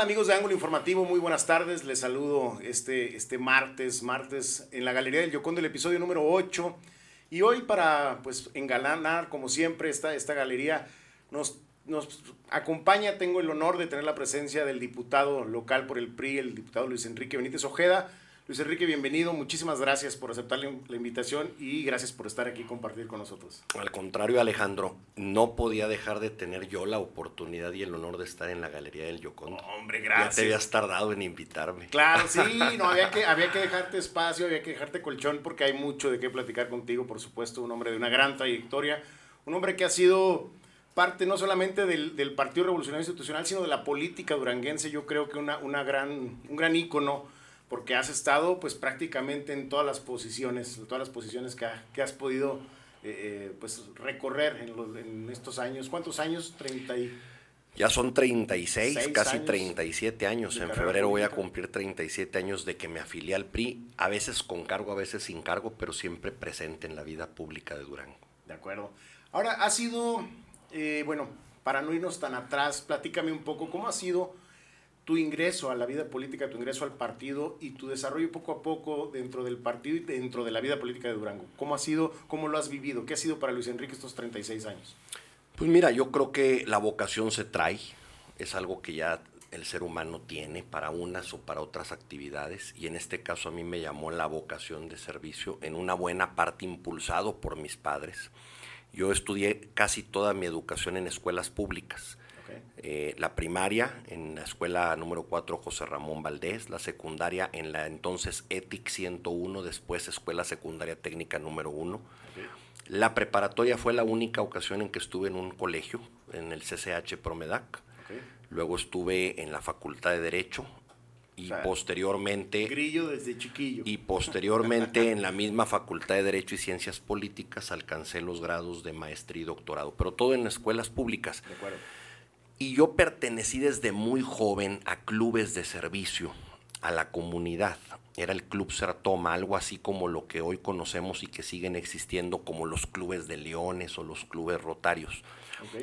amigos de Ángulo Informativo? Muy buenas tardes, les saludo este, este martes, martes en la Galería del Yocón del episodio número 8 y hoy para pues engalanar como siempre esta, esta galería nos, nos acompaña, tengo el honor de tener la presencia del diputado local por el PRI, el diputado Luis Enrique Benítez Ojeda, Luis Enrique, bienvenido. Muchísimas gracias por aceptar la, invitación y gracias por estar aquí y compartir con nosotros. Al contrario, Alejandro, no podía dejar de tener yo la oportunidad y el honor de estar en la Galería del Yoconda. hombre, gracias. Ya te habías tardado en invitarme. Claro, sí, no, había que, había que dejarte espacio, había que dejarte colchón porque hay mucho de qué platicar contigo, por supuesto, un hombre de una gran trayectoria, un hombre que ha sido parte no solamente del, del Partido Revolucionario Institucional, sino de la política duranguense, yo creo que una, una gran, un gran ícono porque has estado pues prácticamente en todas las posiciones, todas las posiciones que, que has podido eh, eh, pues recorrer en, en, estos años. ¿Cuántos años? 30 y... Ya son 36, casi 37 años. En febrero voy a cumplir 37 años de que me afilié al PRI, a veces con cargo, a veces sin cargo, pero siempre presente en la vida pública de Durango. De acuerdo. Ahora, ha sido, eh, bueno, para no irnos tan atrás, platícame un poco cómo ha sido tu ingreso a la vida política, tu ingreso al partido y tu desarrollo poco a poco dentro del partido y dentro de la vida política de Durango. ¿Cómo ha sido, cómo lo has vivido? ¿Qué ha sido para Luis Enrique estos 36 años? Pues mira, yo creo que la vocación se trae, es algo que ya el ser humano tiene para unas o para otras actividades y en este caso a mí me llamó la vocación de servicio en una buena parte impulsado por mis padres. Yo estudié casi toda mi educación en escuelas públicas eh, la primaria en la escuela número 4 José Ramón Valdés, la secundaria en la entonces ETIC 101, después Escuela Secundaria Técnica número 1. La preparatoria fue la única ocasión en que estuve en un colegio, en el CCH Promedac. Luego estuve en la Facultad de Derecho y posteriormente grillo desde chiquillo y posteriormente en la misma Facultad de Derecho y Ciencias Políticas alcancé los grados de maestría y doctorado, pero todo en escuelas públicas. De acuerdo. Y yo pertenecí desde muy joven a clubes de servicio, a la comunidad. Era el Club Sertoma, algo así como lo que hoy conocemos y que siguen existiendo como los clubes de leones o los clubes rotarios.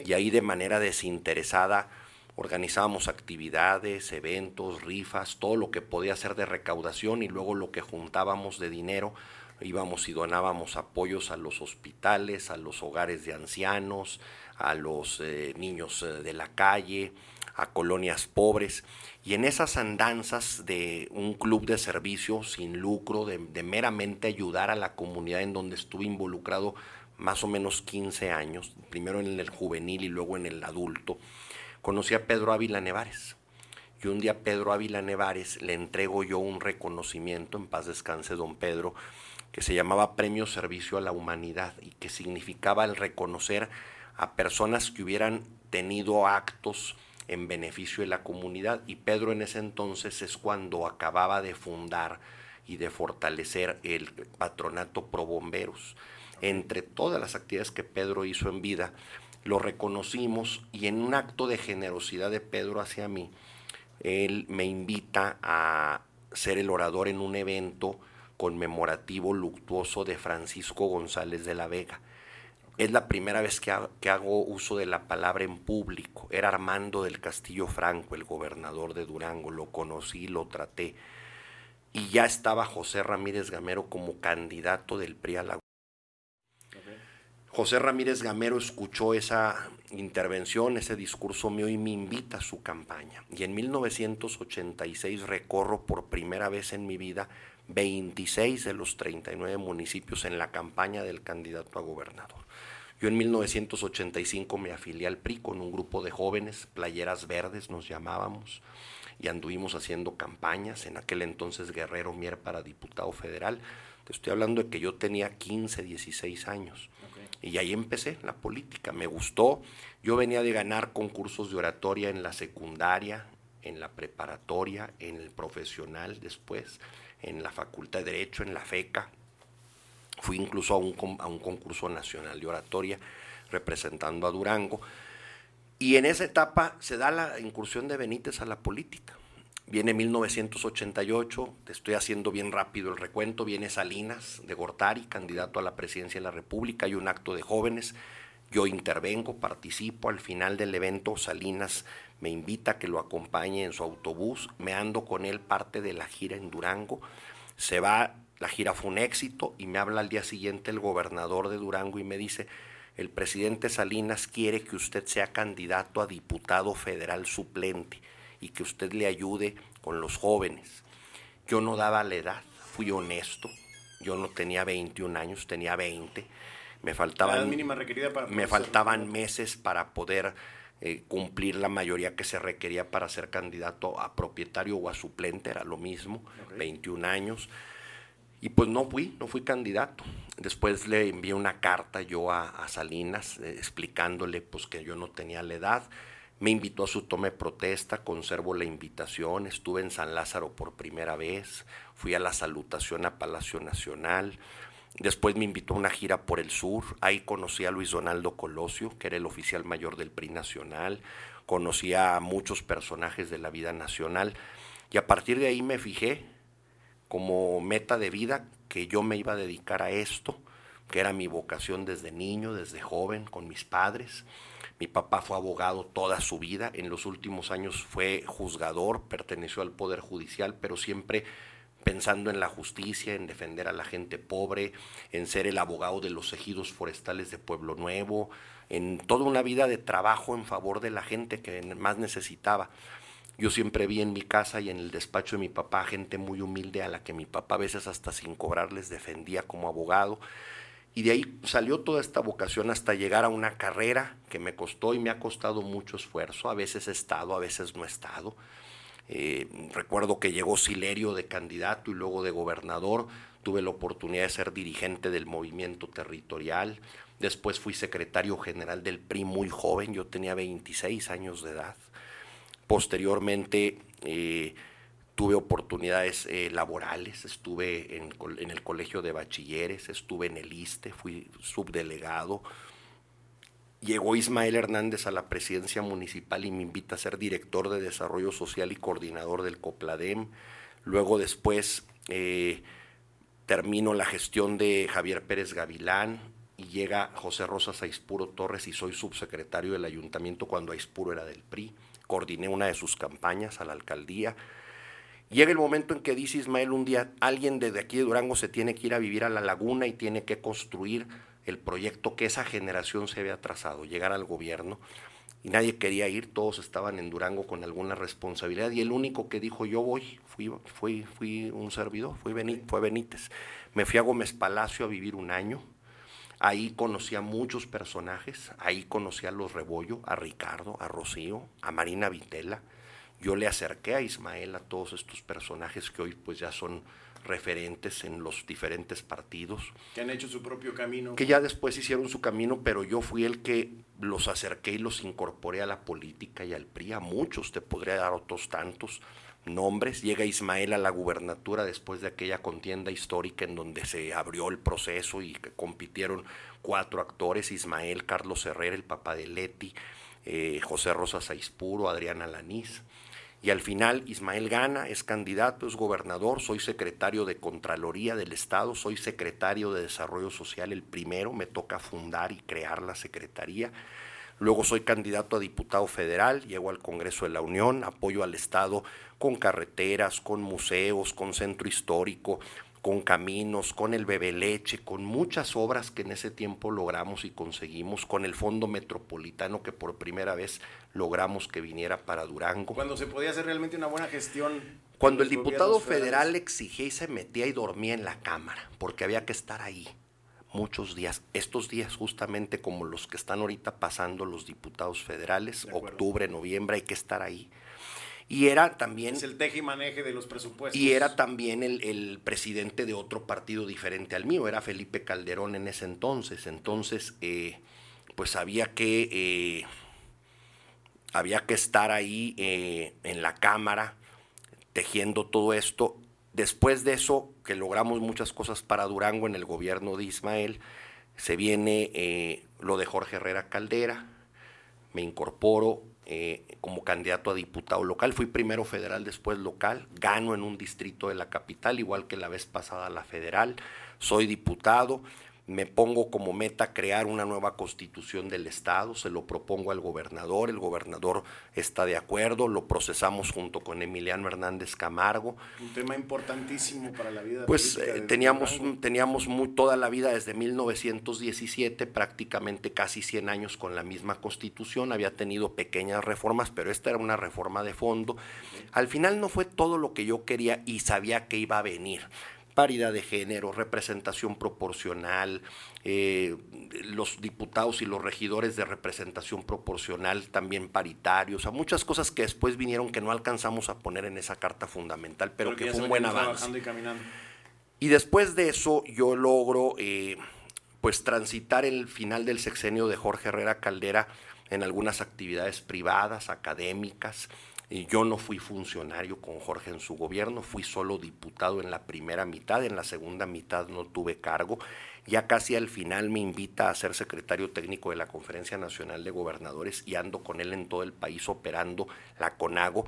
Y ahí de manera desinteresada organizábamos actividades, eventos, rifas, todo lo que podía ser de recaudación y luego lo que juntábamos de dinero íbamos y donábamos apoyos a los hospitales, a los hogares de ancianos, a los eh, niños eh, de la calle, a colonias pobres. Y en esas andanzas de un club de servicio sin lucro, de, meramente ayudar a la comunidad en donde estuve involucrado más o menos 15 años, primero en el juvenil y luego en el adulto, conocí a Pedro Ávila Nevares. Y un día Pedro Ávila Nevares le entrego yo un reconocimiento, en paz descanse don Pedro, que se llamaba Premio Servicio a la Humanidad y que significaba el reconocer a personas que hubieran tenido actos en beneficio de la comunidad y Pedro en ese entonces es cuando acababa de fundar y de fortalecer el patronato pro bomberos. Entre todas las actividades que Pedro hizo en vida, lo reconocimos y en un acto de generosidad de Pedro hacia mí, él me invita a ser el orador en un evento conmemorativo luctuoso de Francisco González de la Vega. Es la primera vez que, hago uso de la palabra en público. Era Armando del Castillo Franco, el gobernador de Durango. Lo conocí, lo traté. Y ya estaba José Ramírez Gamero como candidato del PRI a la José Ramírez Gamero escuchó esa intervención, ese discurso mío y me invita a su campaña. Y en 1986 recorro por primera vez en mi vida 26 de los 39 municipios en la campaña del candidato a gobernador. Yo en 1985 me afilié al PRI con un grupo de jóvenes, playeras verdes nos llamábamos, y anduvimos haciendo campañas. En aquel entonces Guerrero Mier para diputado federal. Te estoy hablando de que yo tenía 15, 16 años. Y ahí empecé la política. Me gustó. Yo venía de ganar concursos de oratoria en la secundaria, en la preparatoria, en el profesional después en la Facultad de Derecho, en la FECA. Fui incluso a un, concurso nacional de oratoria representando a Durango. Y en esa etapa se da la incursión de Benítez a la política. Viene 1988, te estoy haciendo bien rápido el recuento, viene Salinas de Gortari, candidato a la presidencia de la República, hay un acto de jóvenes, Yo intervengo, participo, al final del evento Salinas me invita a que lo acompañe en su autobús, me ando con él parte de la gira en Durango, se va, la gira fue un éxito y me habla al día siguiente el gobernador de Durango y me dice, el presidente Salinas quiere que usted sea candidato a diputado federal suplente y que usted le ayude con los jóvenes. Yo no daba la edad, fui honesto, yo no tenía 21 años, tenía 20 me faltaban, me faltaban meses para poder eh, cumplir la mayoría que se requería para ser candidato a propietario o a suplente, era lo mismo, 21 años. Y pues no fui, no fui candidato. Después le envié una carta yo a, Salinas eh, explicándole pues que yo no tenía la edad. Me invitó a su tome protesta, conservo la invitación, estuve en San Lázaro por primera vez, fui a la salutación a Palacio Nacional, Después me invitó a una gira por el sur. Ahí conocí a Luis Donaldo Colosio, que era el oficial mayor del PRI nacional. Conocí a muchos personajes de la vida nacional. Y a partir de ahí me fijé como meta de vida que yo me iba a dedicar a esto, que era mi vocación desde niño, desde joven, con mis padres. Mi papá fue abogado toda su vida. En los últimos años fue juzgador, perteneció al Poder Judicial, pero siempre pensando en la justicia, en defender a la gente pobre, en ser el abogado de los ejidos forestales de Pueblo Nuevo, en toda una vida de trabajo en favor de la gente que más necesitaba. Yo siempre vi en mi casa y en el despacho de mi papá gente muy humilde a la que mi papá a veces hasta sin cobrarles defendía como abogado. Y de ahí salió toda esta vocación hasta llegar a una carrera que me costó y me ha costado mucho esfuerzo. A veces estado, a veces no estado. Eh, recuerdo que llegó Silerio de candidato y luego de gobernador. Tuve la oportunidad de ser dirigente del movimiento territorial. Después fui secretario general del PRI muy joven, yo tenía 26 años de edad. Posteriormente eh, tuve oportunidades eh, laborales, estuve en, en, el colegio de bachilleres, estuve en el ISTE, fui subdelegado, llegó Ismael Hernández a la presidencia municipal y me invita a ser director de desarrollo social y coordinador del COPLADEM. Luego después eh, termino la gestión de Javier Pérez Gavilán y llega José Rosas Aispuro Torres y soy subsecretario del ayuntamiento cuando Aispuro era del PRI. Coordiné una de sus campañas a la alcaldía. Llega el momento en que dice Ismael un día, alguien desde aquí de Durango se tiene que ir a vivir a la laguna y tiene que construir el proyecto que esa generación se había trazado, llegar al gobierno, y nadie quería ir, todos estaban en Durango con alguna responsabilidad, y el único que dijo yo voy, fui, fui, fui un servidor, fui fue Benítez. Me fui a Gómez Palacio a vivir un año, ahí conocí a muchos personajes, ahí conocí a los Rebollo, a Ricardo, a Rocío, a Marina Vitela, yo le acerqué a Ismael a todos estos personajes que hoy pues ya son referentes en los diferentes partidos. Que han hecho su propio camino. Que ya después hicieron su camino, pero yo fui el que los acerqué y los incorporé a la política y al PRI. A muchos, te podría dar otros tantos nombres. Llega Ismael a la gubernatura después de aquella contienda histórica en donde se abrió el proceso y compitieron cuatro actores, Ismael, Carlos Herrera, el papá de Leti, eh, José Rosa Saispuro, Adriana Lanís. Y al final Ismael gana, es candidato, es gobernador, soy secretario de Contraloría del Estado, soy secretario de Desarrollo Social el primero, me toca fundar y crear la secretaría. Luego soy candidato a diputado federal, llego al Congreso de la Unión, apoyo al Estado con carreteras, con museos, con centro histórico, con caminos, con el bebé leche, con muchas obras que en ese tiempo logramos y conseguimos, con el Fondo Metropolitano que por primera vez logramos que viniera para Durango. Cuando se podía hacer realmente una buena gestión. Cuando el diputado federal exigía y se metía y dormía en la Cámara, porque había que estar ahí muchos días. Estos días justamente como los que están ahorita pasando los diputados federales, octubre, noviembre, hay que estar ahí y era también... Es el teje y maneje de los presupuestos. Y era también el, presidente de otro partido diferente al mío, era Felipe Calderón en ese entonces. Entonces, eh, pues había que, eh, había que estar ahí eh, en la Cámara tejiendo todo esto. Después de eso, que logramos muchas cosas para Durango en el gobierno de Ismael, se viene lo de Jorge Herrera Caldera, me incorporo, eh, como candidato a diputado local. Fui primero federal, después local. Gano en un distrito de la capital, igual que la vez pasada la federal. Soy diputado. Me pongo como meta crear una nueva constitución del Estado, se lo propongo al gobernador, el gobernador está de acuerdo, lo procesamos junto con Emiliano Hernández Camargo. Un tema importantísimo para la vida. Pues eh, teníamos, teníamos muy, toda la vida desde 1917, prácticamente casi 100 años con la misma constitución, había tenido pequeñas reformas, pero esta era una reforma de fondo. Al final no fue todo lo que yo quería y sabía que iba a venir paridad de género, representación proporcional, eh, los diputados y los regidores de representación proporcional también paritarios, o muchas cosas que después vinieron que no alcanzamos a poner en esa carta fundamental, pero, que fue un buen avance. Y, después de eso yo logro eh, pues transitar el final del sexenio de Jorge Herrera Caldera en algunas actividades privadas, académicas, yo no fui funcionario con Jorge en su gobierno, fui solo diputado en la primera mitad, en la segunda mitad no tuve cargo. Ya casi al final me invita a ser secretario técnico de la Conferencia Nacional de Gobernadores y ando con él en todo el país operando la CONAGO,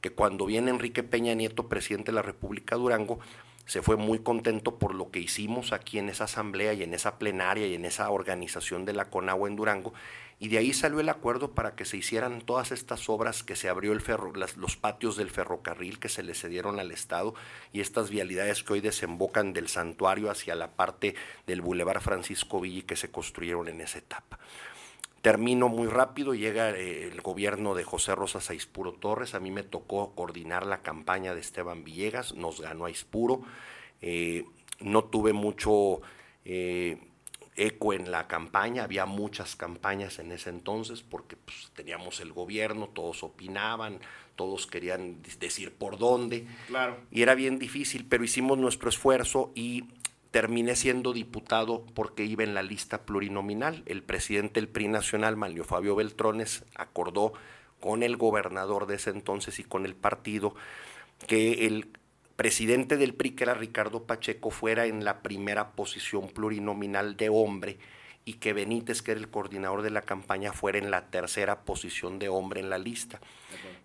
que cuando viene Enrique Peña Nieto, presidente de la República Durango, se fue muy contento por lo que hicimos aquí en esa asamblea y en esa plenaria y en esa organización de la CONAGO en Durango y de ahí salió el acuerdo para que se hicieran todas estas obras que se abrió el ferro, los patios del ferrocarril que se le cedieron al Estado y estas vialidades que hoy desembocan del santuario hacia la parte del Boulevard Francisco Villa que se construyeron en esa etapa. Termino muy rápido, llega eh, el gobierno de José Rosa Aispuro Torres, a mí me tocó coordinar la campaña de Esteban Villegas, nos ganó Aispuro, eh, no tuve mucho... Eh, eco en la campaña, había muchas campañas en ese entonces porque pues, teníamos el gobierno, todos opinaban, todos querían decir por dónde. Claro. Y era bien difícil, pero hicimos nuestro esfuerzo y terminé siendo diputado porque iba en la lista plurinominal. El presidente del PRI nacional, Manlio Fabio Beltrones, acordó con el gobernador de ese entonces y con el partido que el presidente del PRI, que era Ricardo Pacheco, fuera en la primera posición plurinominal de hombre y que Benítez, que era el coordinador de la campaña, fuera en la tercera posición de hombre en la lista.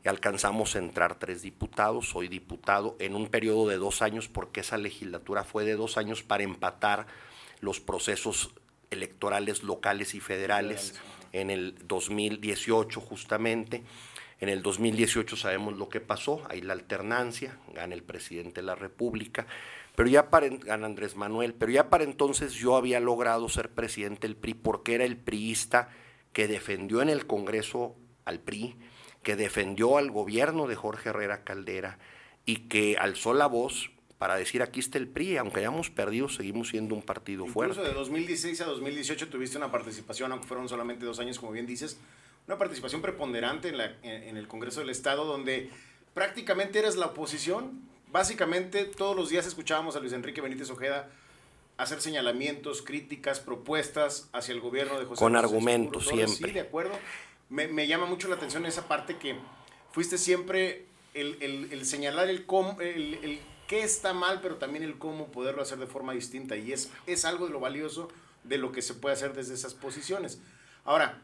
Y alcanzamos a entrar tres diputados, soy diputado en un periodo de dos años, porque esa legislatura fue de dos años para empatar los procesos electorales locales y federales en el 2018 justamente. En el 2018 sabemos lo que pasó, hay la alternancia, gana el presidente de la República, pero ya para, gana Andrés Manuel, pero ya para entonces yo había logrado ser presidente del PRI porque era el priista que defendió en el Congreso al PRI, que defendió al gobierno de Jorge Herrera Caldera y que alzó la voz para decir aquí está el PRI, aunque hayamos perdido, seguimos siendo un partido Incluso fuerte. de 2016 a 2018 tuviste una participación, aunque fueron solamente dos años, como bien dices, una participación preponderante en, la, en, el Congreso del Estado, donde prácticamente eres la oposición. Básicamente todos los días escuchábamos a Luis Enrique Benítez Ojeda hacer señalamientos, críticas, propuestas hacia el gobierno de José Con argumentos, siempre. Sí, de acuerdo. Me, me, llama mucho la atención esa parte que fuiste siempre el, el, el señalar el, cómo, el, el qué está mal, pero también el cómo poderlo hacer de forma distinta. Y es, es algo de lo valioso de lo que se puede hacer desde esas posiciones. Ahora,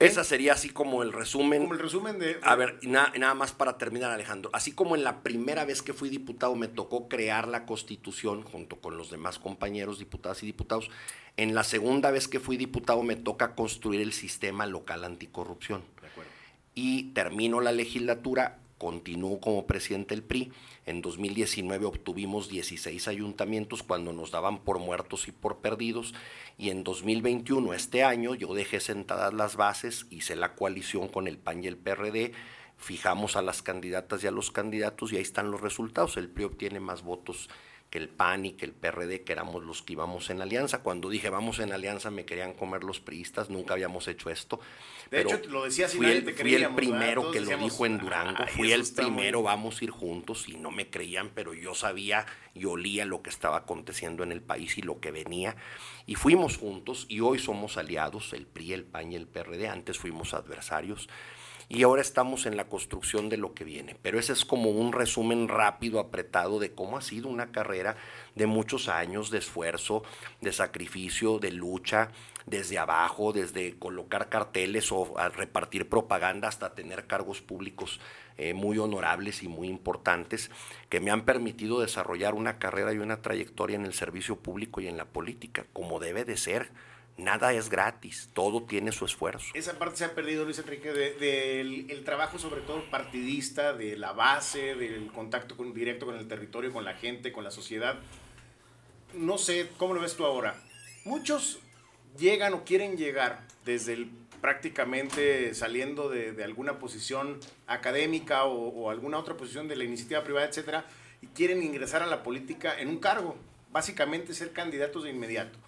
esa sería así como el resumen. Como el resumen de... A ver, nada más para terminar, Alejandro. Así como en la primera vez que fui diputado me tocó crear la constitución junto con los demás compañeros, diputadas y diputados, en la segunda vez que fui diputado me toca construir el sistema local anticorrupción. De acuerdo. Y termino la legislatura, continúo como presidente del PRI. En 2019 obtuvimos 16 ayuntamientos cuando nos daban por muertos y por perdidos y en 2021, este año, yo dejé sentadas las bases, hice la coalición con el PAN y el PRD, fijamos a las candidatas y a los candidatos y ahí están los resultados. El PRI obtiene más votos que el PAN y que el PRD, que éramos los que íbamos en alianza. Cuando dije vamos en alianza me querían comer los priistas, nunca habíamos hecho esto. De hecho, lo decía fui el, fui el primero que lo dijo en Durango, fui el primero, vamos a ir juntos, y no me creían, pero yo sabía y olía lo que estaba aconteciendo en el país y lo que venía. Y fuimos juntos y hoy somos aliados, el PRI, el PAN y el PRD, antes fuimos adversarios. Y ahora estamos en la construcción de lo que viene. Pero ese es como un resumen rápido, apretado de cómo ha sido una carrera de muchos años de esfuerzo, de sacrificio, de lucha, desde abajo, desde colocar carteles o repartir propaganda hasta tener cargos públicos eh, muy honorables y muy importantes que me han permitido desarrollar una carrera y una trayectoria en el servicio público y en la política, como debe de ser nada es gratis, todo tiene su esfuerzo. Esa parte se ha perdido, Luis Enrique, del de, el trabajo sobre todo partidista, de la base, del contacto con, directo con el territorio, con la gente, con la sociedad. No sé, ¿cómo lo ves tú ahora? Muchos llegan o quieren llegar desde el prácticamente saliendo de, alguna posición académica o, o, alguna otra posición de la iniciativa privada, etcétera, y quieren ingresar a la política en un cargo, básicamente ser candidatos de inmediato.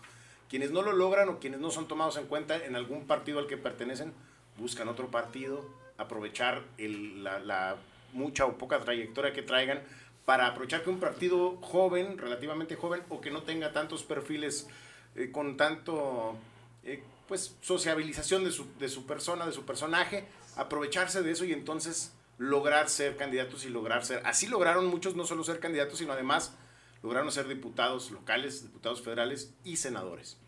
Quienes no lo logran o quienes no son tomados en cuenta en algún partido al que pertenecen, buscan otro partido, aprovechar la, mucha o poca trayectoria que traigan para aprovechar que un partido joven, relativamente joven, o que no tenga tantos perfiles eh, con tanto eh, pues sociabilización de su, de su persona, de su personaje, aprovecharse de eso y entonces lograr ser candidatos y lograr ser. Así lograron muchos no solo ser candidatos, sino además lograron ser diputados locales, diputados federales y senadores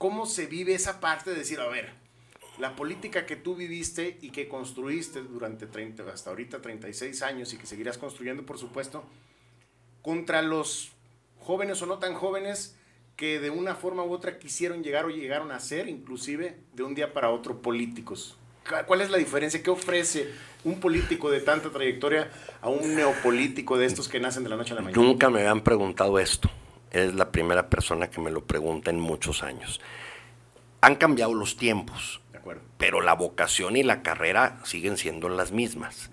cómo se vive esa parte de decir, a ver, la política que tú viviste y que construiste durante 30, hasta ahorita 36 años y que seguirás construyendo, por supuesto, contra los jóvenes o no tan jóvenes que de una forma u otra quisieron llegar o llegaron a ser, inclusive de un día para otro, políticos. ¿Cuál es la diferencia? ¿Qué ofrece un político de tanta trayectoria a un neopolítico de estos que nacen de la noche a la mañana? Nunca me habían preguntado esto es la primera persona que me lo pregunta en muchos años. Han cambiado los tiempos, pero la vocación y la carrera siguen siendo las mismas.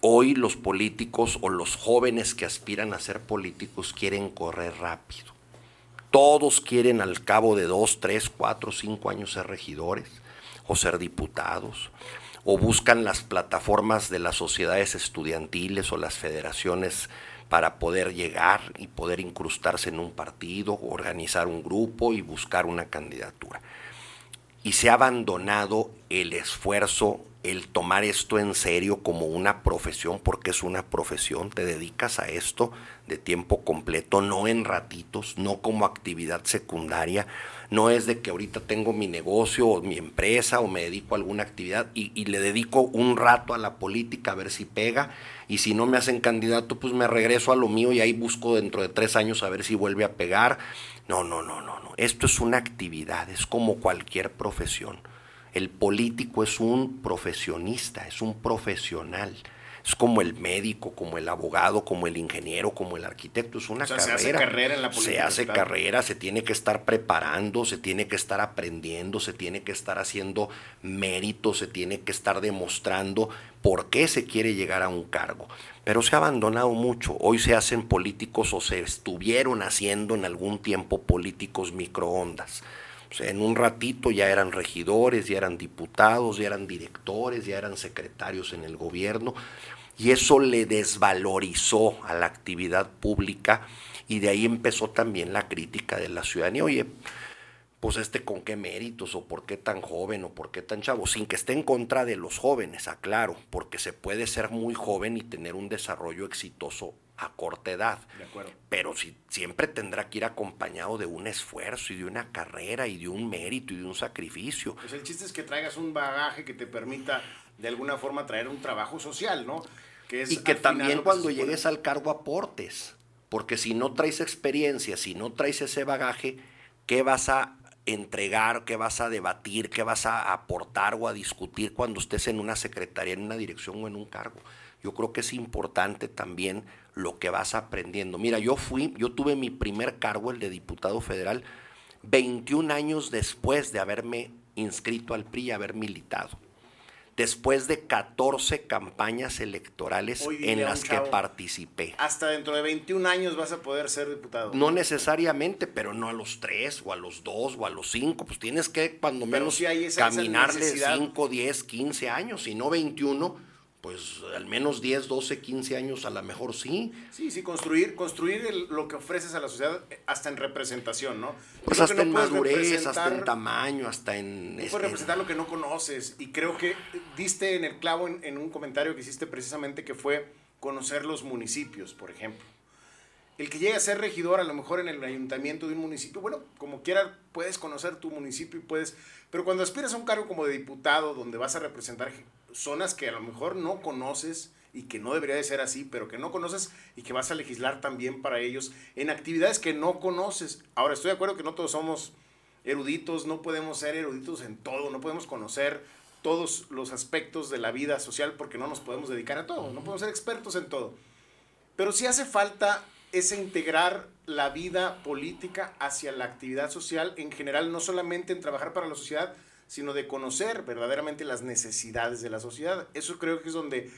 Hoy los políticos o los jóvenes que aspiran a ser políticos quieren correr rápido. Todos quieren al cabo de dos, tres, cuatro, cinco años ser regidores o ser diputados o buscan las plataformas de las sociedades estudiantiles o las federaciones para poder llegar y poder incrustarse en un partido, organizar un grupo y buscar una candidatura. Y se ha abandonado el esfuerzo, el tomar esto en serio como una profesión, porque es una profesión, te dedicas a esto de tiempo completo, no en ratitos, no como actividad secundaria, no es de que ahorita tengo mi negocio o mi empresa o me dedico a alguna actividad y, y le dedico un rato a la política a ver si pega y si no me hacen candidato, pues me regreso a lo mío y ahí busco dentro de tres años a ver si vuelve a pegar. No, no, no, no, no. Esto es una actividad, es como cualquier profesión. El político es un profesionista, es un profesional. Es como el médico, como el abogado, como el ingeniero, como el arquitecto. Es una carrera. Se hace carrera en la política. Se hace carrera, se tiene que estar preparando, se tiene que estar aprendiendo, se tiene que estar haciendo mérito, se tiene que estar demostrando por qué se quiere llegar a un cargo. Pero se ha abandonado mucho. Hoy se hacen políticos o se estuvieron haciendo en algún tiempo políticos microondas. O sea, en un ratito ya eran regidores, ya eran diputados, ya eran directores, ya eran secretarios en el gobierno y eso le desvalorizó a la actividad pública y de ahí empezó también la crítica de la ciudadanía. Oye, pues este con qué méritos o por qué tan joven o por qué tan chavo, sin que esté en contra de los jóvenes, aclaro, porque se puede ser muy joven y tener un desarrollo exitoso a corta edad. De acuerdo. Pero si, siempre tendrá que ir acompañado de un esfuerzo y de una carrera y de un mérito y de un sacrificio. Pues el chiste es que traigas un bagaje que te permita de alguna forma traer un trabajo social, ¿no? y que también cuando llegues al cargo aportes, porque si no traes experiencia, si no traes ese bagaje, ¿qué vas a entregar, qué vas a debatir, qué vas a aportar o a discutir cuando estés en una secretaría, en una dirección o en un cargo? Yo creo que es importante también lo que vas aprendiendo. Mira, yo fui, yo tuve mi primer cargo, el de diputado federal, 21 años después de haberme inscrito al PRI y haber militado después de 14 campañas electorales en las que participé. Hasta dentro de 21 años vas a poder ser diputado. No necesariamente, pero no a los 3 o a los 2 o a los 5, pues tienes que cuando menos caminarle 5, 10, 15 años, y no 21 pues al menos 10, 12, 15 años a lo mejor sí. Sí, sí, construir, construir lo que ofreces a la sociedad eh, hasta en representación, ¿no? Pues hasta en madurez, hasta en tamaño, hasta en... No puedes representar lo que no conoces y creo que diste en el clavo en, en un comentario que hiciste precisamente que fue conocer los municipios, por ejemplo el que llegue a ser regidor, a lo mejor en el ayuntamiento de un municipio, bueno, como quiera, puedes conocer tu municipio y puedes, pero cuando aspiras a un cargo como de diputado, donde vas a representar zonas que a lo mejor no conoces y que no debería de ser así, pero que no conoces y que vas a legislar también para ellos en actividades que no conoces. Ahora, estoy de acuerdo que no todos somos eruditos, no podemos ser eruditos en todo, no podemos conocer todos los aspectos de la vida social porque no nos podemos dedicar a todo, no podemos ser expertos en todo. Pero sí hace falta es integrar la vida política hacia la actividad social en general, no solamente en trabajar para la sociedad, sino de conocer verdaderamente las necesidades de la sociedad. Eso creo que es donde,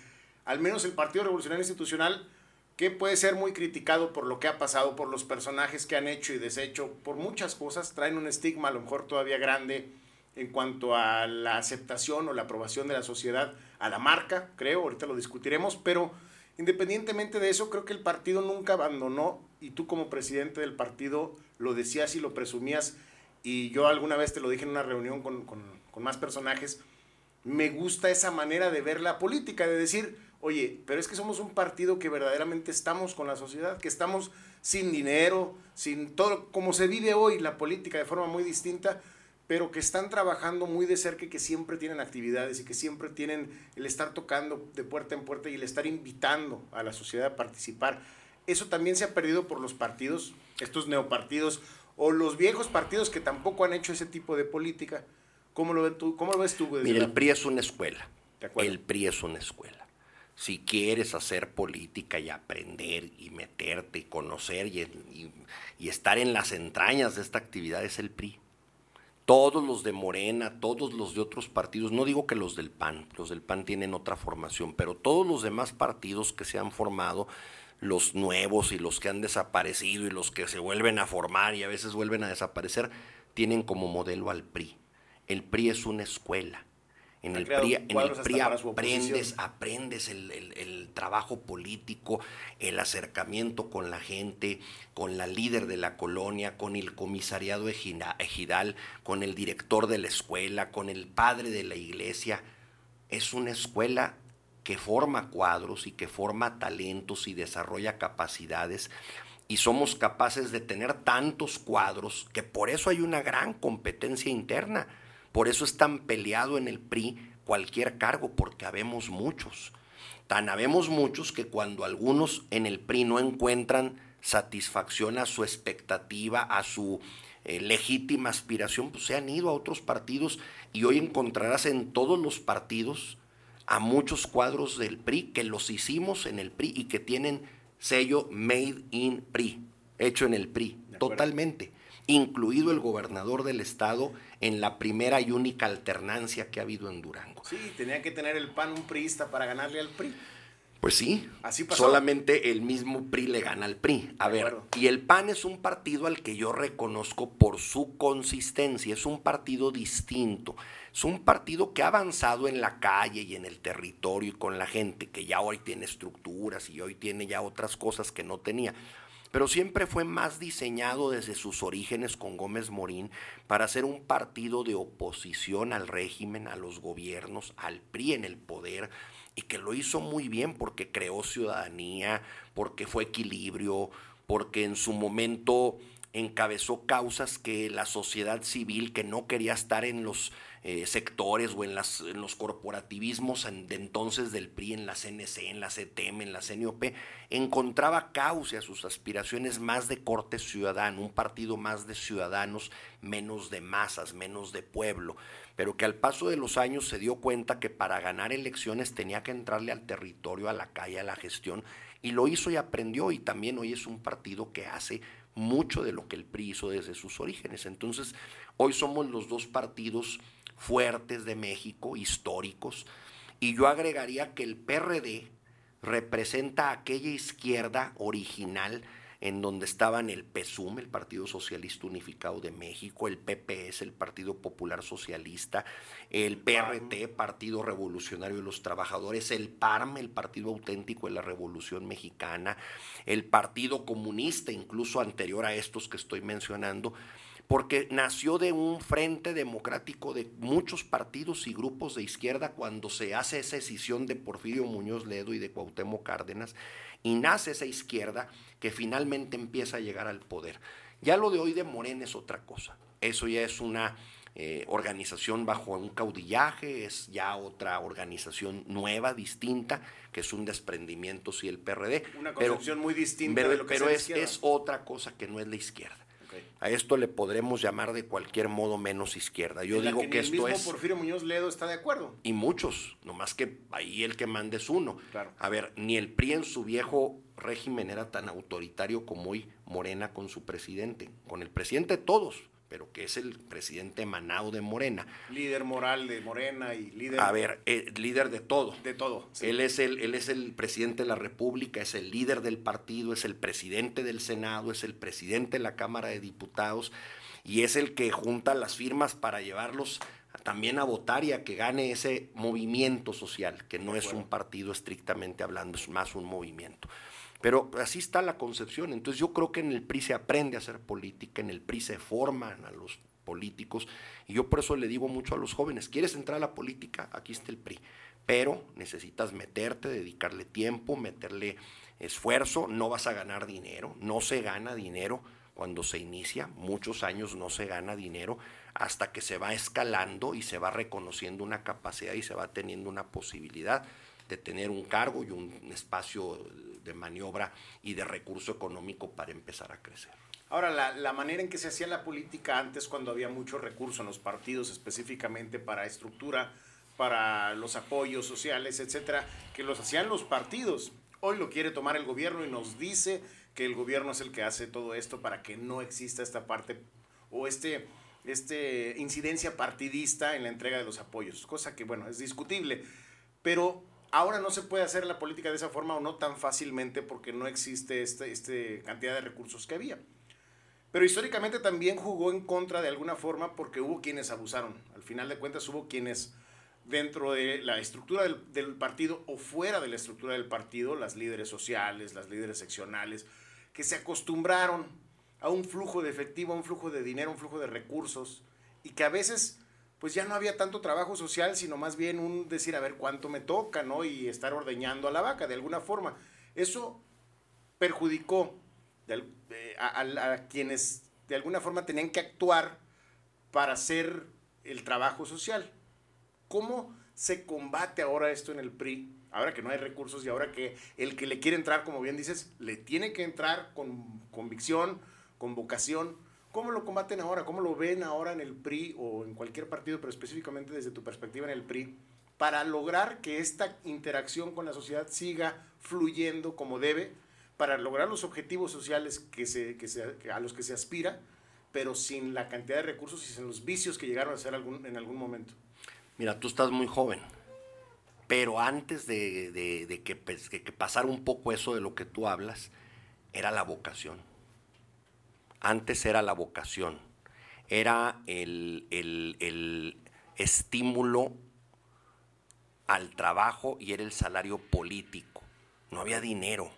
al menos el Partido Revolucionario Institucional, que puede ser muy criticado por lo que ha pasado, por los personajes que han hecho y deshecho, por muchas cosas, traen un estigma a lo mejor todavía grande en cuanto a la aceptación o la aprobación de la sociedad a la marca, creo, ahorita lo discutiremos, pero Independientemente de eso, creo que el partido nunca abandonó, y tú como presidente del partido lo decías y lo presumías, y yo alguna vez te lo dije en una reunión con, más personajes, me gusta esa manera de ver la política, de decir, oye, pero es que somos un partido que verdaderamente estamos con la sociedad, que estamos sin dinero, sin todo, como se vive hoy la política de forma muy distinta, pero que están trabajando muy de cerca y que siempre tienen actividades y que siempre tienen el estar tocando de puerta en puerta y el estar invitando a la sociedad a participar. Eso también se ha perdido por los partidos, estos neopartidos o los viejos partidos que tampoco han hecho ese tipo de política. ¿Cómo lo, ves tú? ¿Cómo lo ves tú? Mira, el PRI es una escuela. El PRI es una escuela. Si quieres hacer política y aprender y meterte y conocer y, y estar en las entrañas de esta actividad es el PRI todos los de Morena, todos los de otros partidos, no digo que los del PAN, los del PAN tienen otra formación, pero todos los demás partidos que se han formado, los nuevos y los que han desaparecido y los que se vuelven a formar y a veces vuelven a desaparecer, tienen como modelo al PRI. El PRI es una escuela. En el PRI, aprendes, aprendes el, trabajo político, el acercamiento con la gente, con la líder de la colonia, con el comisariado ejidal, con el director de la escuela, con el padre de la iglesia. Es una escuela que forma cuadros y que forma talentos y desarrolla capacidades y somos capaces de tener tantos cuadros que por eso hay una gran competencia interna por eso es tan peleado en el PRI cualquier cargo, porque habemos muchos. Tan habemos muchos que cuando algunos en el PRI no encuentran satisfacción a su expectativa, a su eh, legítima aspiración, pues se han ido a otros partidos y hoy encontrarás en todos los partidos a muchos cuadros del PRI que los hicimos en el PRI y que tienen sello Made in PRI, hecho en el PRI, totalmente incluido el gobernador del estado, en la primera y única alternancia que ha habido en Durango. Sí, tenía que tener el PAN un priista para ganarle al PRI. Pues sí, Así solamente el mismo PRI le gana al PRI. A ver, y el PAN es un partido al que yo reconozco por su consistencia, es un partido distinto, es un partido que ha avanzado en la calle y en el territorio y con la gente, que ya hoy tiene estructuras y hoy tiene ya otras cosas que no tenía pero siempre fue más diseñado desde sus orígenes con Gómez Morín para ser un partido de oposición al régimen, a los gobiernos, al PRI en el poder, y que lo hizo muy bien porque creó ciudadanía, porque fue equilibrio, porque en su momento encabezó causas que la sociedad civil, que no quería estar en los eh, sectores o en, los corporativismos de entonces del PRI, en la CNC, en la CTM, en la CNOP, encontraba cauce a sus aspiraciones más de corte ciudadano, un partido más de ciudadanos, menos de masas, menos de pueblo, pero que al paso de los años se dio cuenta que para ganar elecciones tenía que entrarle al territorio, a la calle, a la gestión, y lo hizo y aprendió, y también hoy es un partido que hace mucho de lo que el PRI hizo desde sus orígenes. Entonces, hoy somos los dos partidos fuertes de México, históricos, y yo agregaría que el PRD representa aquella izquierda original en donde estaban el PSUM, el Partido Socialista Unificado de México, el PPS, el Partido Popular Socialista, el PRT, Partido Revolucionario de los Trabajadores, el PARM, el Partido Auténtico de la Revolución Mexicana, el Partido Comunista, incluso anterior a estos que estoy mencionando, porque nació de un frente democrático de muchos partidos y grupos de izquierda cuando se hace esa decisión de Porfirio Muñoz Ledo y de Cuauhtémoc Cárdenas, y nace esa izquierda que finalmente empieza a llegar al poder. Ya lo de hoy de Morena es otra cosa. Eso ya es una eh, organización bajo un caudillaje, es ya otra organización nueva, distinta, que es un desprendimiento, sí, el PRD. Una concepción muy distinta pero, de lo que pero es, es, otra cosa que no es la izquierda. A esto le podremos llamar de cualquier modo menos izquierda. Yo digo que, el esto mismo es. Porfirio Muñoz Ledo está de acuerdo. Y muchos, nomás que ahí el que mande es uno. Claro. A ver, ni el PRI en su viejo régimen era tan autoritario como hoy Morena con su presidente. Con el presidente todos, pero que es el presidente emanado de Morena. Líder moral de Morena y líder. A ver, eh, líder de todo. De todo. sí. Él, es el, él es el presidente de la República, es el líder del partido, es el presidente del Senado, es el presidente de la Cámara de Diputados y es el que junta las firmas para llevarlos también a votar y a que gane ese movimiento social, que no es un partido estrictamente hablando, es más un movimiento. Pero así está la concepción. Entonces yo creo que en el PRI se aprende a hacer política, en el PRI se forman a los políticos. Y yo por eso le digo mucho a los jóvenes, ¿quieres entrar a la política? Aquí está el PRI. Pero necesitas meterte, dedicarle tiempo, meterle esfuerzo, no vas a ganar dinero, no se gana dinero cuando se inicia, muchos años no se gana dinero hasta que se va escalando y se va reconociendo una capacidad y se va teniendo una posibilidad de tener un cargo y un espacio de maniobra y de recurso económico para empezar a crecer. Ahora, la, la, manera en que se hacía la política antes, cuando había mucho recurso en los partidos, específicamente para estructura, para los apoyos sociales, etcétera, que los hacían los partidos. Hoy lo quiere tomar el gobierno y nos dice que el gobierno es el que hace todo esto para que no exista esta parte o este, este incidencia partidista en la entrega de los apoyos, cosa que, bueno, es discutible. Pero ahora no se puede hacer la política de esa forma o no tan fácilmente porque no existe esta este cantidad de recursos que había. Pero históricamente también jugó en contra de alguna forma porque hubo quienes abusaron. Al final de cuentas hubo quienes dentro de la estructura del, del, partido o fuera de la estructura del partido, las líderes sociales, las líderes seccionales, que se acostumbraron a un flujo de efectivo, a un flujo de dinero, un flujo de recursos, y que a veces pues ya no había tanto trabajo social, sino más bien un decir a ver cuánto me toca, ¿no? Y estar ordeñando a la vaca de alguna forma. Eso perjudicó eh, a, a quienes de alguna forma tenían que actuar para hacer el trabajo social. ¿Cómo se combate ahora esto en el PRI? Ahora que no hay recursos y ahora que el que le quiere entrar, como bien dices, le tiene que entrar con convicción, con vocación. ¿Cómo lo combaten ahora? ¿Cómo lo ven ahora en el PRI o en cualquier partido, pero específicamente desde tu perspectiva en el PRI, para lograr que esta interacción con la sociedad siga fluyendo como debe, para lograr los objetivos sociales a los que se aspira, pero sin la cantidad de recursos y sin los vicios que llegaron a ser algún, en algún momento? Mira, tú estás muy joven, pero antes de, que, pues, que, pasara un poco eso de lo que tú hablas, era la vocación. Antes era la vocación, era el, el, el estímulo al trabajo y era el salario político. No había dinero.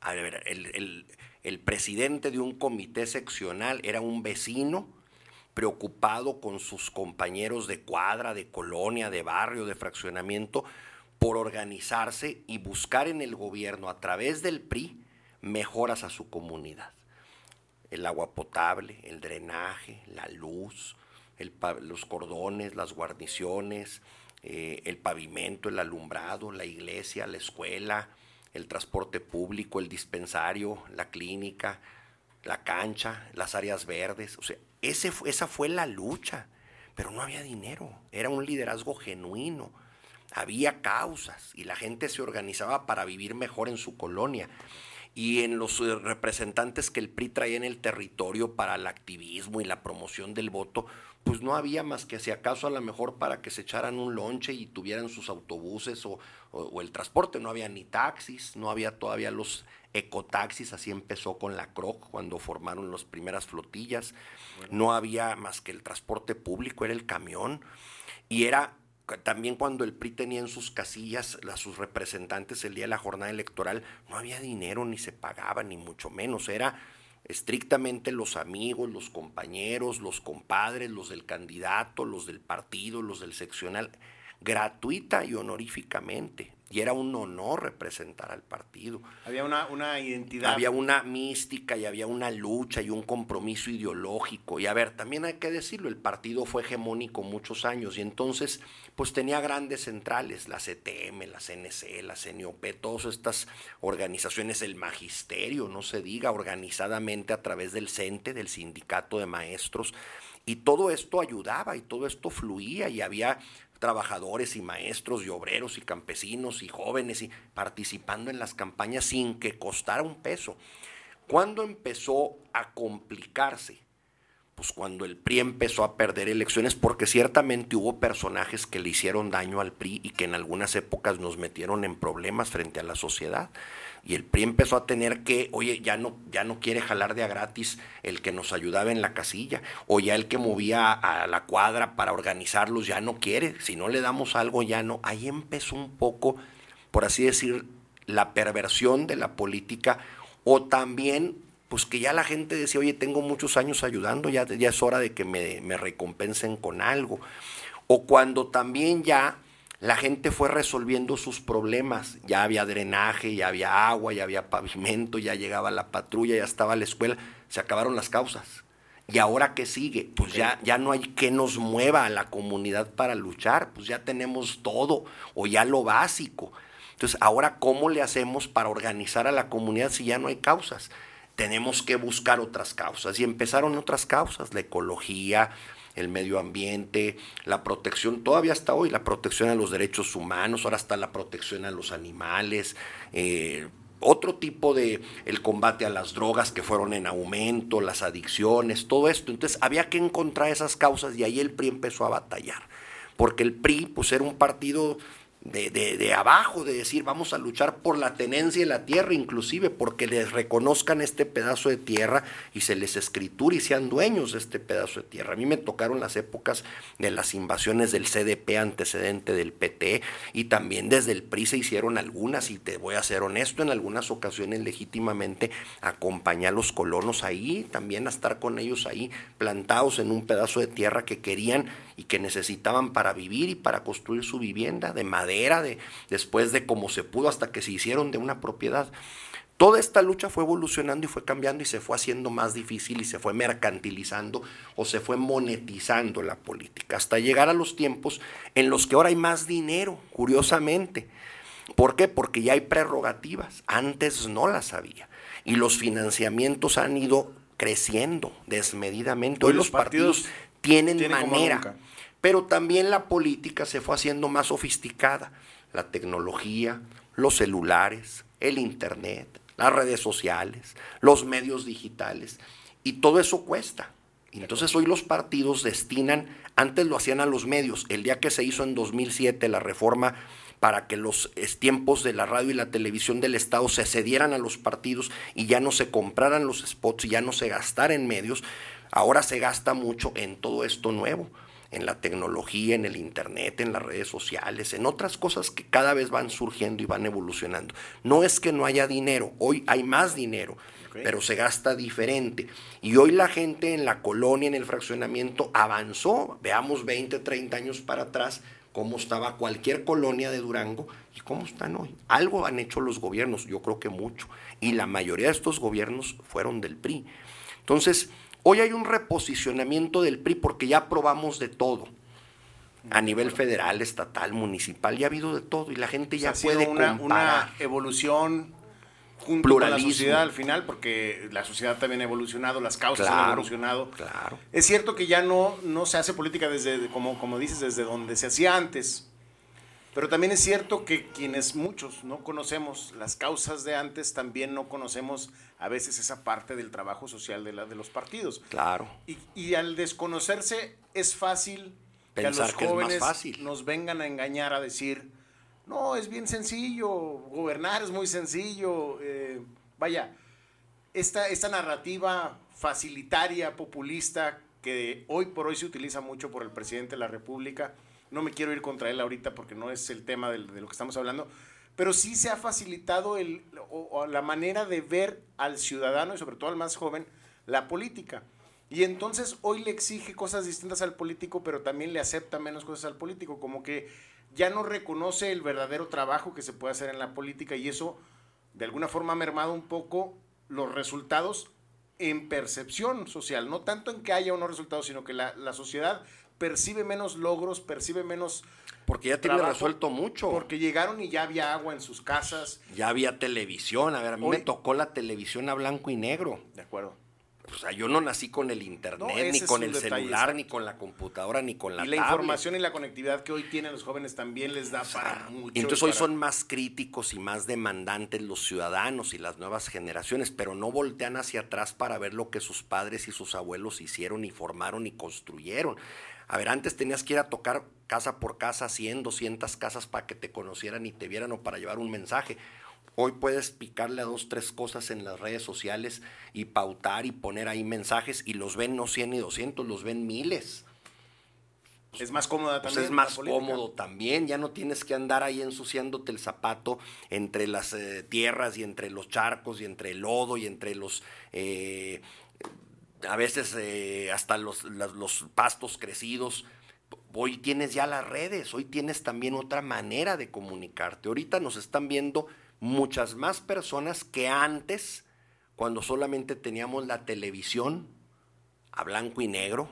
A ver, el, el, el presidente de un comité seccional era un vecino preocupado con sus compañeros de cuadra, de colonia, de barrio, de fraccionamiento, por organizarse y buscar en el gobierno a través del PRI mejoras a su comunidad. El agua potable, el drenaje, la luz, los cordones, las guarniciones, eh, el pavimento, el alumbrado, la iglesia, la escuela, el transporte público, el dispensario, la clínica, la cancha, las áreas verdes. O sea, esa fue la lucha, pero no había dinero, era un liderazgo genuino, había causas y la gente se organizaba para vivir mejor en su colonia. Y en los representantes que el PRI traía en el territorio para el activismo y la promoción del voto, pues no había más que si acaso a lo mejor para que se echaran un lonche y tuvieran sus autobuses o, o, o el transporte, no había ni taxis, no había todavía los ecotaxis, así empezó con la CROC cuando formaron las primeras flotillas. No había más que el transporte público, era el camión. Y era también cuando el PRI tenía en sus casillas a sus representantes el día de la jornada electoral, no había dinero ni se pagaba, ni mucho menos. Era estrictamente los amigos, los compañeros, los compadres, los del candidato, los del partido, los del seccional, gratuita y honoríficamente y era un honor representar al partido. Había una, una, identidad. Había una mística y había una lucha y un compromiso ideológico. Y a ver, también hay que decirlo, el partido fue hegemónico muchos años y entonces pues tenía grandes centrales, la CTM, la CNC, la CNOP, todas estas organizaciones, el magisterio, no se diga, organizadamente a través del CENTE, del sindicato de maestros. Y todo esto ayudaba y todo esto fluía y había trabajadores y maestros y obreros y campesinos y jóvenes y participando en las campañas sin que costara un peso. ¿Cuándo empezó a complicarse? Pues cuando el PRI empezó a perder elecciones, porque ciertamente hubo personajes que le hicieron daño al PRI y que en algunas épocas nos metieron en problemas frente a la sociedad y el PRI empezó a tener que, oye, ya no, ya no quiere jalar de a gratis el que nos ayudaba en la casilla, o ya el que movía a la cuadra para organizarlos ya no quiere, si no le damos algo ya no. Ahí empezó un poco, por así decir, la perversión de la política, o también, pues que ya la gente decía, oye, tengo muchos años ayudando, ya, ya es hora de que me, me recompensen con algo. O cuando también ya la gente fue resolviendo sus problemas. Ya había drenaje, ya había agua, ya había pavimento, ya llegaba la patrulla, ya estaba la escuela. Se acabaron las causas. ¿Y ahora qué sigue? Pues ya, ya no hay que nos mueva a la comunidad para luchar, pues ya tenemos todo o ya lo básico. Entonces, ahora, ¿cómo le hacemos para organizar a la comunidad si ya no hay causas? Tenemos que buscar otras causas y empezaron otras causas, la ecología, el medio ambiente, la protección, todavía hasta hoy, la protección a los derechos humanos, ahora está la protección a los animales, eh, otro tipo de el combate a las drogas que fueron en aumento, las adicciones, todo esto. Entonces había que encontrar esas causas y ahí el PRI empezó a batallar. Porque el PRI, pues era un partido de, de, abajo, de decir vamos a luchar por la tenencia de la tierra, inclusive porque les reconozcan este pedazo de tierra y se les escriture y sean dueños de este pedazo de tierra. A mí me tocaron las épocas de las invasiones del CDP antecedente del PT y también desde el PRI se hicieron algunas y te voy a ser honesto, en algunas ocasiones legítimamente acompañé a los colonos ahí, también a estar con ellos ahí plantados en un pedazo de tierra que querían y que necesitaban para vivir y para construir su vivienda de madera, de, después de cómo se pudo hasta que se hicieron de una propiedad. Toda esta lucha fue evolucionando y fue cambiando y se fue haciendo más difícil y se fue mercantilizando o se fue monetizando la política, hasta llegar a los tiempos en los que ahora hay más dinero, curiosamente. ¿Por qué? Porque ya hay prerrogativas, antes no las había. Y los financiamientos han ido creciendo desmedidamente. Hoy, los partidos, tienen, manera. Pero también la política se fue haciendo más sofisticada. La tecnología, los celulares, el Internet, las redes sociales, los medios digitales. Y todo eso cuesta. Entonces hoy los partidos destinan, antes lo hacían a los medios, el día que se hizo en 2007 la reforma para que los tiempos de la radio y la televisión del Estado se cedieran a los partidos y ya no se compraran los spots y ya no se gastara en medios, ahora se gasta mucho en todo esto nuevo en la tecnología, en el Internet, en las redes sociales, en otras cosas que cada vez van surgiendo y van evolucionando. No es que no haya dinero, hoy hay más dinero, pero se gasta diferente. Y hoy la gente en la colonia, en el fraccionamiento, avanzó, veamos 20, 30 años para atrás, cómo estaba cualquier colonia de Durango y cómo están hoy. Algo han hecho los gobiernos, yo creo que mucho, y la mayoría de estos gobiernos fueron del PRI. Entonces, Hoy hay un reposicionamiento del PRI porque ya probamos de todo. A nivel federal, estatal, municipal, ya ha habido de todo y la gente ya puede una, una evolución junto con la sociedad al final, porque la sociedad también ha evolucionado, las causas han evolucionado. Claro. Es cierto que ya no, no se hace política desde, como, como dices, desde donde se hacía antes. Pero también es cierto que quienes muchos no conocemos las causas de antes, también no conocemos a veces esa parte del trabajo social de, la, de los partidos. Claro. Y, al desconocerse es fácil que a los jóvenes nos vengan a engañar a decir, no, es bien sencillo, gobernar es muy sencillo, eh, vaya, esta, esta narrativa facilitaria, populista, que hoy por hoy se utiliza mucho por el presidente de la República, no me quiero ir contra él ahorita porque no es el tema de, lo que estamos hablando, pero sí se ha facilitado la manera de ver al ciudadano y sobre todo al más joven la política. Y entonces hoy le exige cosas distintas al político, pero también le acepta menos cosas al político, como que ya no reconoce el verdadero trabajo que se puede hacer en la política y eso de alguna forma ha mermado un poco los resultados en percepción social, no tanto en que haya unos resultados, sino que la sociedad percibe menos logros, percibe menos... Porque ya tiene resuelto mucho. Porque llegaron y ya había agua en sus casas. Ya había televisión. A ver, a mí me tocó la televisión a blanco y negro. De acuerdo. O sea, yo no nací con el internet, ni con el celular, ni con la computadora, ni con la Y la información y la conectividad que hoy tienen los jóvenes también les da para mucho. Entonces hoy son más críticos y más demandantes los ciudadanos y las nuevas generaciones, pero no voltean hacia atrás para ver lo que sus padres y sus abuelos hicieron y formaron y construyeron. A ver, antes tenías que ir a tocar casa por casa, 100, 200 casas para que te conocieran y te vieran o para llevar un mensaje. Hoy puedes picarle a dos, tres cosas en las redes sociales y pautar y poner ahí mensajes y los ven no 100 ni 200, los ven miles. Es más cómoda pues también. es más cómodo también, ya no tienes que andar ahí ensuciándote el zapato entre las eh, tierras y entre los charcos y entre el lodo y entre los eh, a veces eh, hasta los, los pastos crecidos. Hoy tienes ya las redes, hoy tienes también otra manera de comunicarte. Ahorita nos están viendo muchas más personas que antes, cuando solamente teníamos la televisión a blanco y negro,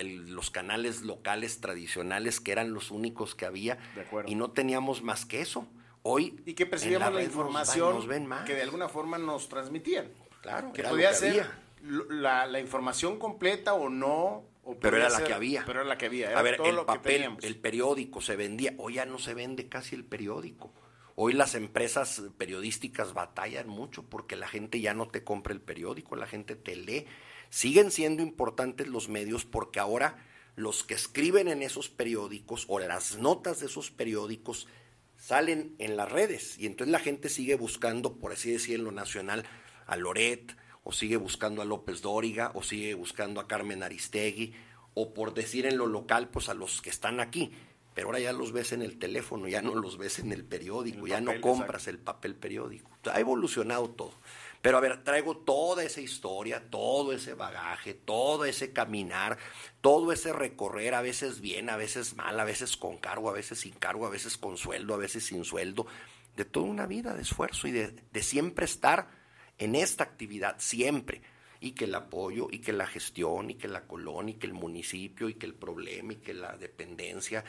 los canales locales tradicionales que eran los únicos que había y no teníamos más que eso. Hoy y que percibíamos la, información que de alguna forma nos transmitían. Claro, que podía ser la, información completa o no. pero era la que había. Pero era la que había. a ver, el papel, el periódico se vendía. Hoy ya no se vende casi el periódico. Hoy las empresas periodísticas batallan mucho porque la gente ya no te compra el periódico, la gente te lee. Siguen siendo importantes los medios porque ahora los que escriben en esos periódicos o las notas de esos periódicos salen en las redes y entonces la gente sigue buscando, por así decirlo, nacional, a Loret, o sigue buscando a López Dóriga, o sigue buscando a Carmen Aristegui, o por decir en lo local, pues a los que están aquí. Pero ahora ya los ves en el teléfono, ya no los ves en el periódico, ya no compras el papel periódico. Ha evolucionado todo. Pero a ver, traigo toda esa historia, todo ese bagaje, todo ese caminar, todo ese recorrer, a veces bien, a veces mal, a veces con cargo, a veces sin cargo, a veces con sueldo, a veces sin sueldo, de toda una vida de esfuerzo y de, de siempre estar en esta actividad siempre y que el apoyo y que la gestión y que la colonia y que el municipio y que el problema y que la dependencia.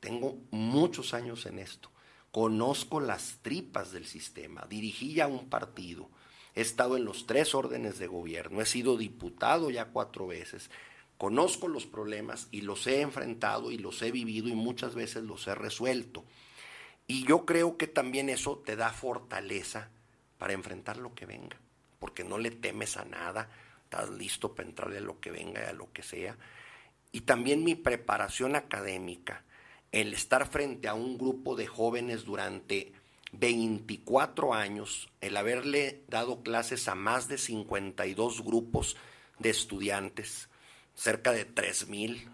Tengo muchos años en esto. Conozco las tripas del sistema. Dirigí ya un partido. He estado en los tres órdenes de gobierno. He sido diputado ya cuatro veces. Conozco los problemas y los he enfrentado y los he vivido y muchas veces los he resuelto. Y yo creo que también eso te da fortaleza para enfrentar lo que venga, porque no le temes a nada, estás listo para entrarle a lo que venga y a lo que sea. Y también mi preparación académica, el estar frente a un grupo de jóvenes durante 24 años, el haberle dado clases a más de 52 grupos de estudiantes, cerca de 3.000,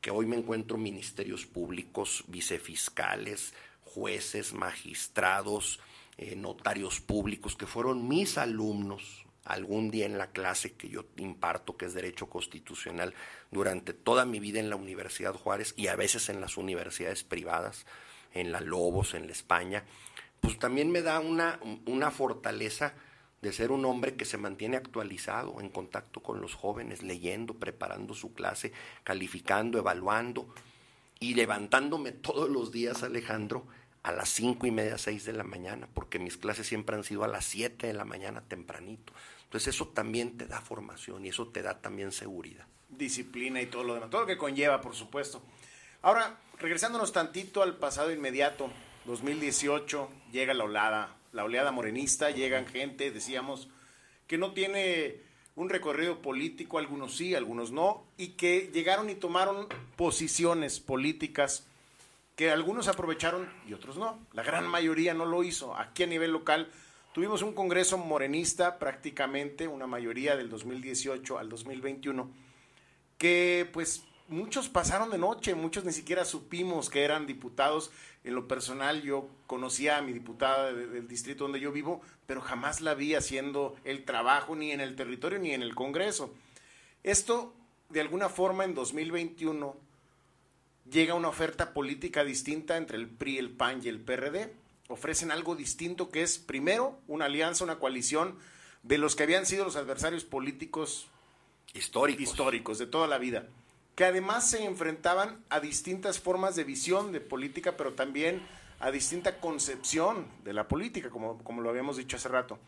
que hoy me encuentro ministerios públicos, vicefiscales, jueces, magistrados, eh, notarios públicos, que fueron mis alumnos algún día en la clase que yo imparto, que es Derecho Constitucional, durante toda mi vida en la Universidad Juárez y a veces en las universidades privadas, en la Lobos, en la España, pues también me da una, una fortaleza de ser un hombre que se mantiene actualizado, en contacto con los jóvenes, leyendo, preparando su clase, calificando, evaluando y levantándome todos los días, Alejandro, a las cinco y media, seis de la mañana, porque mis clases siempre han sido a las siete de la mañana tempranito. Entonces eso también te da formación y eso te da también seguridad. Disciplina y todo lo demás, todo lo que conlleva, por supuesto. Ahora, regresándonos tantito al pasado inmediato, 2018, llega la oleada, la oleada morenista, llegan gente, decíamos, que no tiene un recorrido político, algunos sí, algunos no, y que llegaron y tomaron posiciones políticas que algunos aprovecharon y otros no. La gran mayoría no lo hizo. Aquí a nivel local Tuvimos un Congreso morenista prácticamente, una mayoría del 2018 al 2021, que pues muchos pasaron de noche, muchos ni siquiera supimos que eran diputados. En lo personal yo conocía a mi diputada del distrito donde yo vivo, pero jamás la vi haciendo el trabajo ni en el territorio ni en el Congreso. Esto, de alguna forma, en 2021 llega una oferta política distinta entre el PRI, el PAN y el PRD. Ofrecen algo distinto que es, primero, una alianza, una coalición de los que habían sido los adversarios políticos históricos, históricos de toda la vida que además se enfrentaban a distintas formas de visión de política, pero también a distinta concepción de la política, como, como lo habíamos dicho hace rato.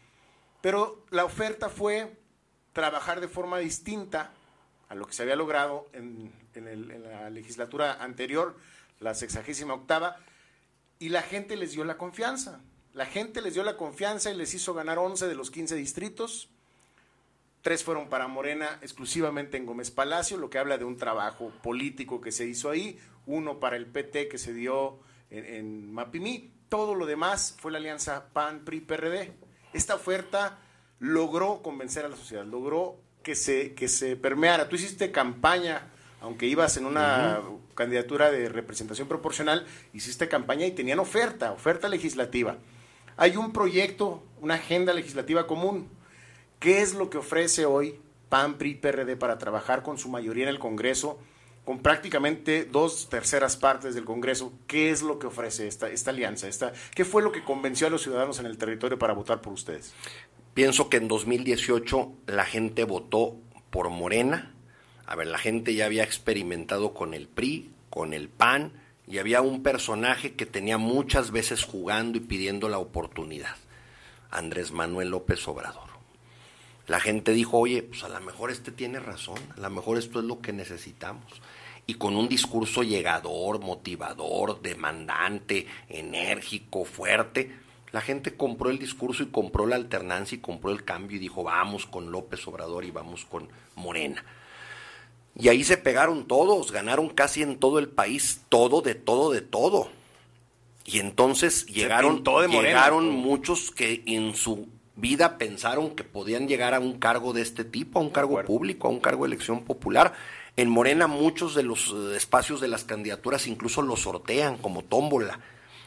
Pero la oferta fue trabajar de forma distinta a lo que se había logrado en, en la legislatura anterior, la sexagésima octava, y la gente les dio la confianza. La gente les dio la confianza y les hizo ganar 11 de los 15 distritos Tres fueron para Morena exclusivamente en Gómez Palacio, lo que habla de un trabajo político que se hizo ahí. Uno para el PT que se dio en, Mapimí. Todo lo demás fue la alianza PAN-PRI-PRD. Esta oferta logró convencer a la sociedad, logró que se, que se permeara. Tú hiciste campaña, aunque ibas en una candidatura de representación proporcional, hiciste campaña y tenían oferta, oferta legislativa. Hay un proyecto, una agenda legislativa común ¿Qué es lo que ofrece hoy PAN, PRI, PRD para trabajar con su mayoría en el Congreso, con prácticamente dos terceras partes del Congreso? ¿Qué es lo que ofrece esta, esta alianza? Esta, ¿Qué fue lo que convenció a los ciudadanos en el territorio para votar por ustedes? Pienso que en 2018 la gente votó por Morena. A ver, la gente ya había experimentado con el PRI, con el PAN, y había un personaje que tenía muchas veces jugando y pidiendo la oportunidad. Andrés Manuel López Obrador la gente dijo, oye, pues a lo mejor este tiene razón, a lo mejor esto es lo que necesitamos. Y con un discurso llegador, motivador, demandante, enérgico, fuerte, la gente compró el discurso y compró la alternancia y compró el cambio y dijo, vamos con López Obrador y vamos con Morena. Y ahí se pegaron todos, ganaron casi en todo el país, todo, de todo, de todo. Y entonces llegaron, llegaron muchos que en su vida pensaron que podían llegar a un cargo de este tipo, a un cargo público, a un cargo de elección popular. En Morena muchos de los eh, espacios de las candidaturas incluso los sortean como tómbola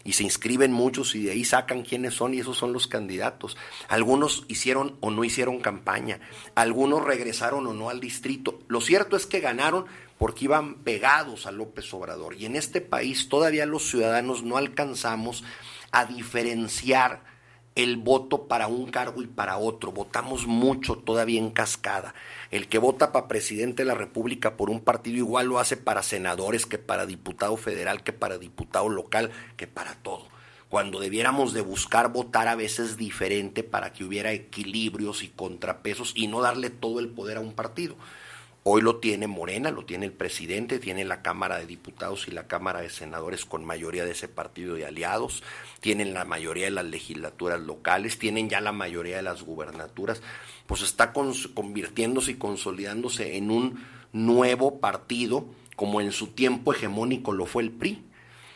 y se inscriben muchos y de ahí sacan quiénes son y esos son los candidatos. Algunos hicieron o no hicieron campaña, algunos regresaron o no al distrito. Lo cierto es que ganaron porque iban pegados a López Obrador y en este país todavía los ciudadanos no alcanzamos a diferenciar el voto para un cargo y para otro. Votamos mucho todavía en cascada. El que vota para presidente de la República por un partido igual lo hace para senadores que para diputado federal, que para diputado local, que para todo. Cuando debiéramos de buscar votar a veces diferente para que hubiera equilibrios y contrapesos y no darle todo el poder a un partido. Hoy lo tiene Morena, lo tiene el presidente, tiene la Cámara de Diputados y la Cámara de Senadores con mayoría de ese partido de aliados, tienen la mayoría de las legislaturas locales, tienen ya la mayoría de las gubernaturas, pues está convirtiéndose y consolidándose en un nuevo partido, como en su tiempo hegemónico lo fue el PRI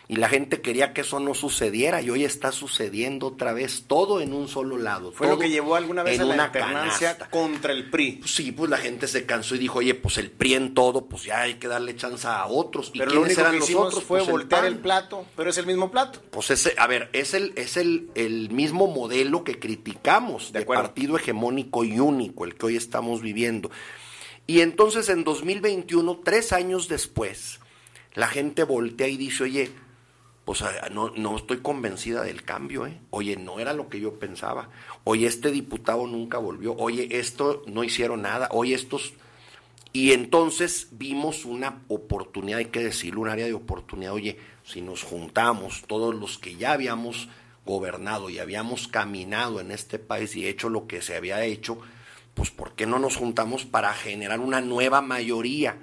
y la gente quería que eso no sucediera y hoy está sucediendo otra vez todo en un solo lado. Fue lo que llevó alguna vez a la alternancia contra el PRI. sí, pues la gente se cansó y dijo, oye, pues el PRI en todo, pues ya hay que darle chance a otros. Pero lo único que hicimos fue pues voltear el, plato, pero es el mismo plato. Pues ese, a ver, es el, es el, el mismo modelo que criticamos de, de partido hegemónico y único, el que hoy estamos viviendo. Y entonces en 2021, tres años después, la gente voltea y dice, oye, pues no, no estoy convencida del cambio, ¿eh? Oye, no era lo que yo pensaba. Oye, este diputado nunca volvió. Oye, esto no hicieron nada. Oye, estos... Y entonces vimos una oportunidad, hay que decirlo, un área de oportunidad. Oye, si nos juntamos todos los que ya habíamos gobernado y habíamos caminado en este país y hecho lo que se había hecho, pues ¿por qué no nos juntamos para generar una nueva mayoría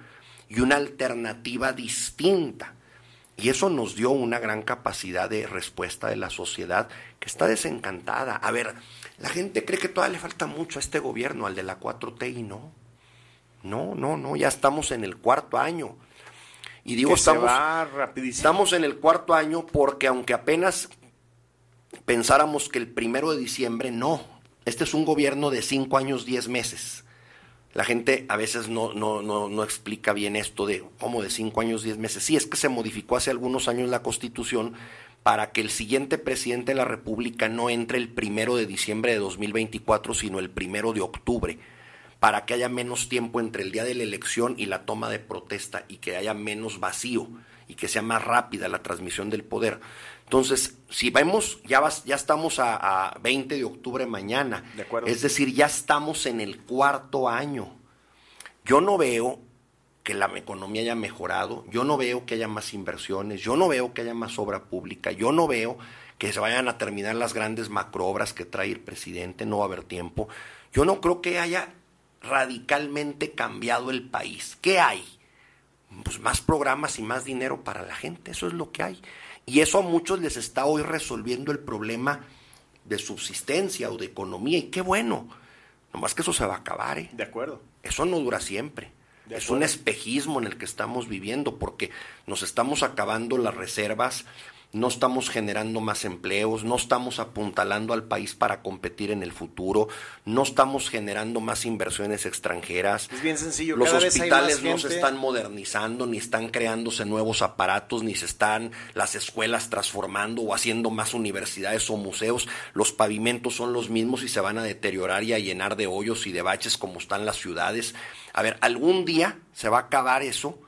y una alternativa distinta? Y eso nos dio una gran capacidad de respuesta de la sociedad que está desencantada. A ver, la gente cree que todavía le falta mucho a este gobierno, al de la 4T, y no. No, no, no, ya estamos en el cuarto año. Y digo, estamos, estamos en el cuarto año porque aunque apenas pensáramos que el primero de diciembre no. Este es un gobierno de cinco años, diez meses. La gente a veces no, no, no, no explica bien esto de cómo de cinco años, diez meses. Sí, es que se modificó hace algunos años la constitución para que el siguiente presidente de la República no entre el primero de diciembre de 2024, sino el primero de octubre, para que haya menos tiempo entre el día de la elección y la toma de protesta y que haya menos vacío y que sea más rápida la transmisión del poder. Entonces, si vemos, ya, ya estamos a, 20 de octubre mañana. De acuerdo. Es decir, ya estamos en el cuarto año. Yo no veo que la economía haya mejorado, yo no veo que haya más inversiones, yo no veo que haya más obra pública, yo no veo que se vayan a terminar las grandes macroobras que trae el presidente, no va a haber tiempo. Yo no creo que haya radicalmente cambiado el país. ¿Qué hay? Pues más programas y más dinero para la gente, eso es lo que hay. Y eso a muchos les está hoy resolviendo el problema de subsistencia o de economía. Y qué bueno. Nomás que eso se va a acabar, ¿eh? De acuerdo. Eso no dura siempre. Es un espejismo en el que estamos viviendo porque nos estamos acabando las reservas, no estamos generando más empleos, no estamos apuntalando al país para competir en el futuro, no estamos generando más inversiones extranjeras. Es bien sencillo. Los hospitales no se están modernizando, ni están creándose nuevos aparatos, ni se están las escuelas transformando o haciendo más universidades o museos. Los pavimentos son los mismos y se van a deteriorar y a llenar de hoyos y de baches como están las ciudades. A ver, algún día se va a acabar eso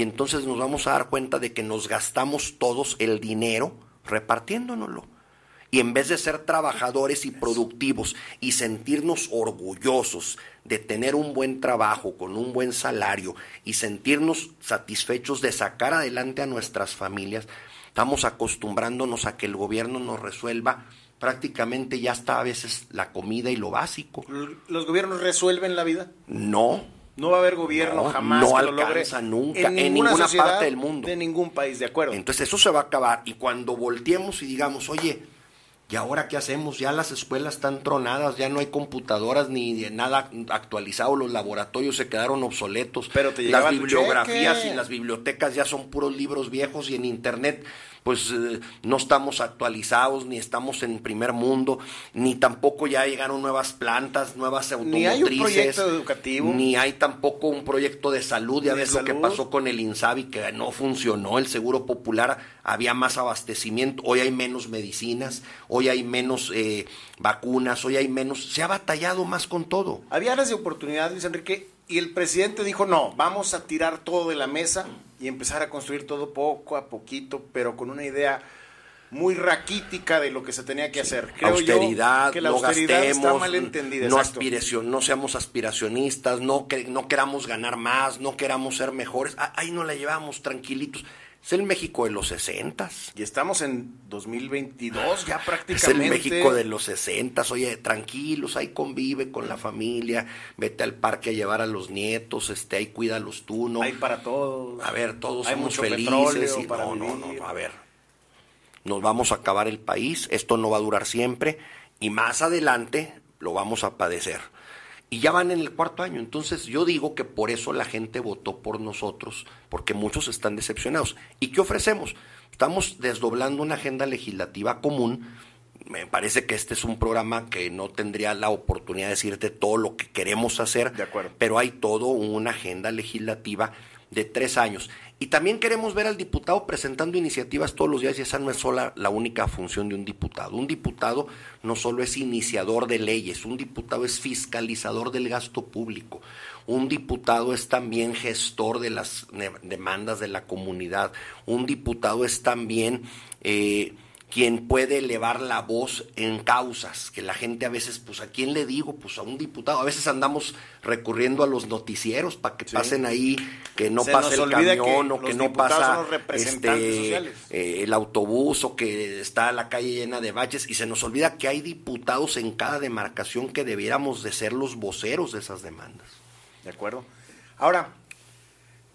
y entonces nos vamos a dar cuenta de que nos gastamos todos el dinero repartiéndonoslo. Y en vez de ser trabajadores y productivos y sentirnos orgullosos de tener un buen trabajo con un buen salario y sentirnos satisfechos de sacar adelante a nuestras familias, estamos acostumbrándonos a que el gobierno nos resuelva prácticamente ya está a veces la comida y lo básico. ¿Los gobiernos resuelven la vida? No, no va a haber gobierno jamás no que lo logre nunca en ninguna, parte del mundo. De ningún país, de acuerdo. Entonces eso se va a acabar. Y cuando volteemos y digamos, oye, ¿y ahora qué hacemos? Ya las escuelas están tronadas, ya no hay computadoras ni nada actualizado, los laboratorios se quedaron obsoletos. Pero te las bibliografías y las bibliotecas ya son puros libros viejos y en internet pues eh, no estamos actualizados, ni estamos en primer mundo, ni tampoco ya llegaron nuevas plantas, nuevas automotrices. Ni hay un proyecto educativo. Ni hay tampoco un proyecto de salud. Ya ves lo que pasó con el INSABI, que no funcionó. El Seguro Popular había más abastecimiento. Hoy hay menos medicinas, hoy hay menos eh, vacunas, hoy hay menos. Se ha batallado más con todo. Había áreas de oportunidad, Luis Enrique, y el presidente dijo: no, vamos a tirar todo de la mesa y empezar a construir todo poco a poquito, pero con una idea muy raquítica de lo que se tenía que hacer. Creo austeridad, que la austeridad está mal entendida. No, aspiración, no seamos aspiracionistas, no, que, no queramos ganar más, no queramos ser mejores. Ahí no la llevamos tranquilitos. Es el México de los 60. Y estamos en 2022 ya prácticamente. Es el México de los 60. Oye, tranquilos, ahí convive con la familia, vete al parque a llevar a los nietos, este, ahí cuídalos tú, ¿no? Hay para todos. A ver, todos somos felices. Y, no, no, no, a ver. Nos vamos a acabar el país, esto no va a durar siempre y más adelante lo vamos a padecer y ya van en el cuarto año. Entonces yo digo que por eso la gente votó por nosotros, porque muchos están decepcionados. ¿Y qué ofrecemos? Estamos desdoblando una agenda legislativa común. Me parece que este es un programa que no tendría la oportunidad de decirte todo lo que queremos hacer, de acuerdo. pero hay todo una agenda legislativa de tres años. Y también queremos ver al diputado presentando iniciativas todos los días y esa no es sola la única función de un diputado. Un diputado no solo es iniciador de leyes, un diputado es fiscalizador del gasto público, un diputado es también gestor de las demandas de la comunidad, un diputado es también... Eh, quien puede elevar la voz en causas, que la gente a veces, pues a quién le digo, pues a un diputado, a veces andamos recurriendo a los noticieros para que pasen ahí, que no pase el camión o que no pasa este, eh, el autobús o que está la calle llena de baches y se nos olvida que hay diputados en cada demarcación que debiéramos de ser los voceros de esas demandas. De acuerdo. Ahora,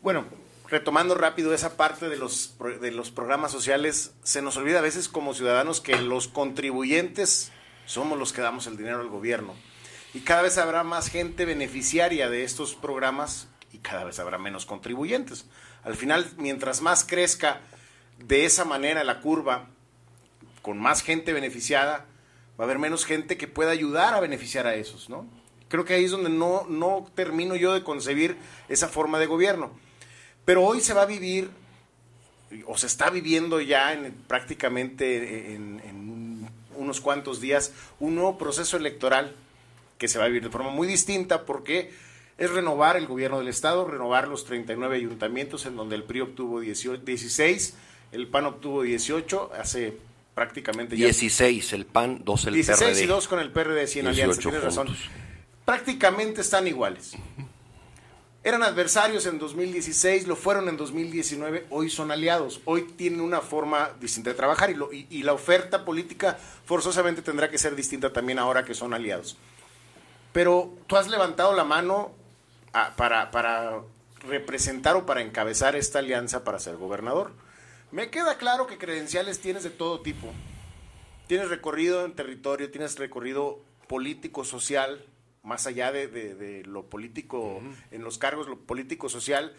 bueno, retomando rápido esa parte de los, de los programas sociales, se nos olvida a veces como ciudadanos que los contribuyentes somos los que damos el dinero al gobierno. Y cada vez habrá más gente beneficiaria de estos programas y cada vez habrá menos contribuyentes. Al final, mientras más crezca de esa manera la curva, con más gente beneficiada, va a haber menos gente que pueda ayudar a beneficiar a esos, ¿no? Creo que ahí es donde no, no termino yo de concebir esa forma de gobierno. Pero hoy se va a vivir, o se está viviendo ya en, prácticamente en, unos cuantos días, un nuevo proceso electoral que se va a vivir de forma muy distinta porque es renovar el gobierno del Estado, renovar los 39 ayuntamientos en donde el PRI obtuvo 16, el PAN obtuvo 18, hace prácticamente ya... 16 el PAN, 2 el 16 PRD. y 2 con el PRD, 100 alianzas, tienes razón. Prácticamente están iguales. Eran adversarios en 2016, lo fueron en 2019, hoy son aliados, hoy tienen una forma distinta de trabajar y, la oferta política forzosamente tendrá que ser distinta también ahora que son aliados. Pero tú has levantado la mano para, para representar o para encabezar esta alianza para ser gobernador. Me queda claro que credenciales tienes de todo tipo. Tienes recorrido en territorio, tienes recorrido político, social, más allá de, lo político, en los cargos, lo político, social,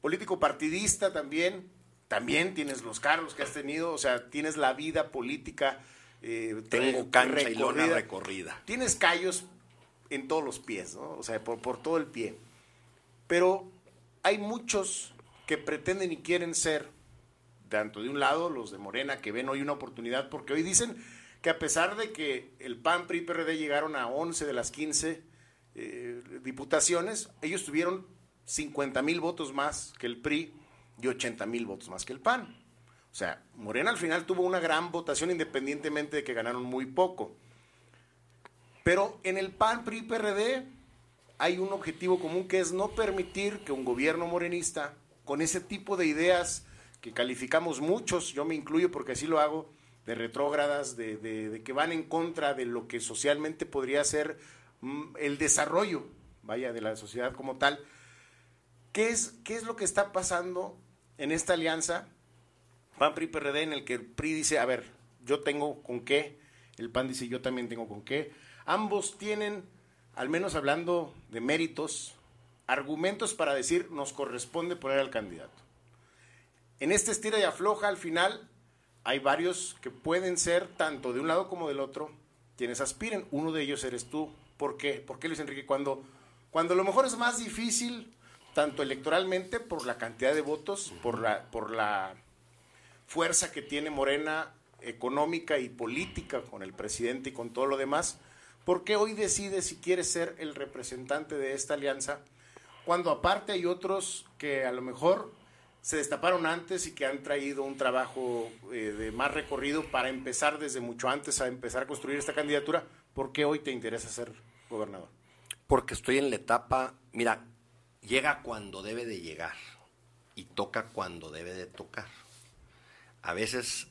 político partidista también. También tienes los cargos que has tenido, o sea, tienes la vida política. Eh, Tengo cancha y lona recorrida. Tienes callos en todos los pies, ¿no? O sea, por, por todo el pie. Pero hay muchos que pretenden y quieren ser, tanto de un lado, los de Morena, que ven hoy una oportunidad, porque hoy dicen que a pesar de que el PAN, PRI, PRD llegaron a 11 de las 15 eh, diputaciones, ellos tuvieron 50 mil votos más que el PRI y 80 mil votos más que el PAN. O sea, Morena al final tuvo una gran votación independientemente de que ganaron muy poco. Pero en el PAN, PRI, PRD hay un objetivo común que es no permitir que un gobierno morenista con ese tipo de ideas que calificamos muchos, yo me incluyo porque así lo hago, de retrógradas, de, que van en contra de lo que socialmente podría ser mm, el desarrollo, vaya, de la sociedad como tal. ¿Qué es, ¿Qué es lo que está pasando en esta alianza PAN, PRI, PRD, en el que el PRI dice, a ver, yo tengo con qué, el PAN dice, yo también tengo con qué, Ambos tienen, al menos hablando de méritos, argumentos para decir nos corresponde poner al candidato. En este estira y afloja, al final, hay varios que pueden ser tanto de un lado como del otro quienes aspiren. Uno de ellos eres tú. ¿Por qué? ¿Por qué, Luis Enrique? Cuando, cuando a lo mejor es más difícil, tanto electoralmente, por la cantidad de votos, por la, por la fuerza que tiene Morena económica y política con el presidente y con todo lo demás, ¿Por qué hoy decide si quiere ser el representante de esta alianza? Cuando aparte hay otros que a lo mejor se destaparon antes y que han traído un trabajo eh, de más recorrido para empezar desde mucho antes a empezar a construir esta candidatura. ¿Por qué hoy te interesa ser gobernador? Porque estoy en la etapa, mira, llega cuando debe de llegar y toca cuando debe de tocar. A veces,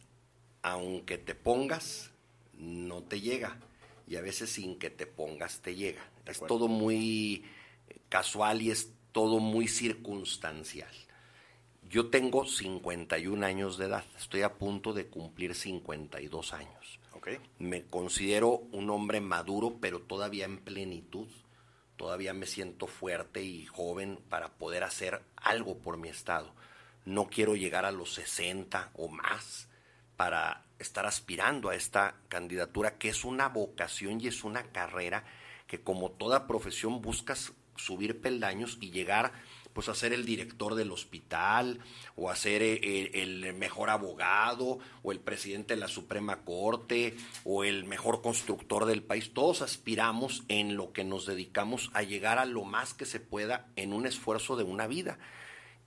aunque te pongas, no te llega y a veces sin que te pongas te llega. Es todo muy casual y es todo muy circunstancial. Yo tengo 51 años de edad, estoy a punto de cumplir 52 años. Okay. Me considero un hombre maduro, pero todavía en plenitud. Todavía me siento fuerte y joven para poder hacer algo por mi estado. No quiero llegar a los 60 o más para estar aspirando a esta candidatura, que es una vocación y es una carrera que como toda profesión buscas subir peldaños y llegar pues a ser el director del hospital o a ser eh, el, mejor abogado o el presidente de la Suprema Corte o el mejor constructor del país. Todos aspiramos en lo que nos dedicamos a llegar a lo más que se pueda en un esfuerzo de una vida.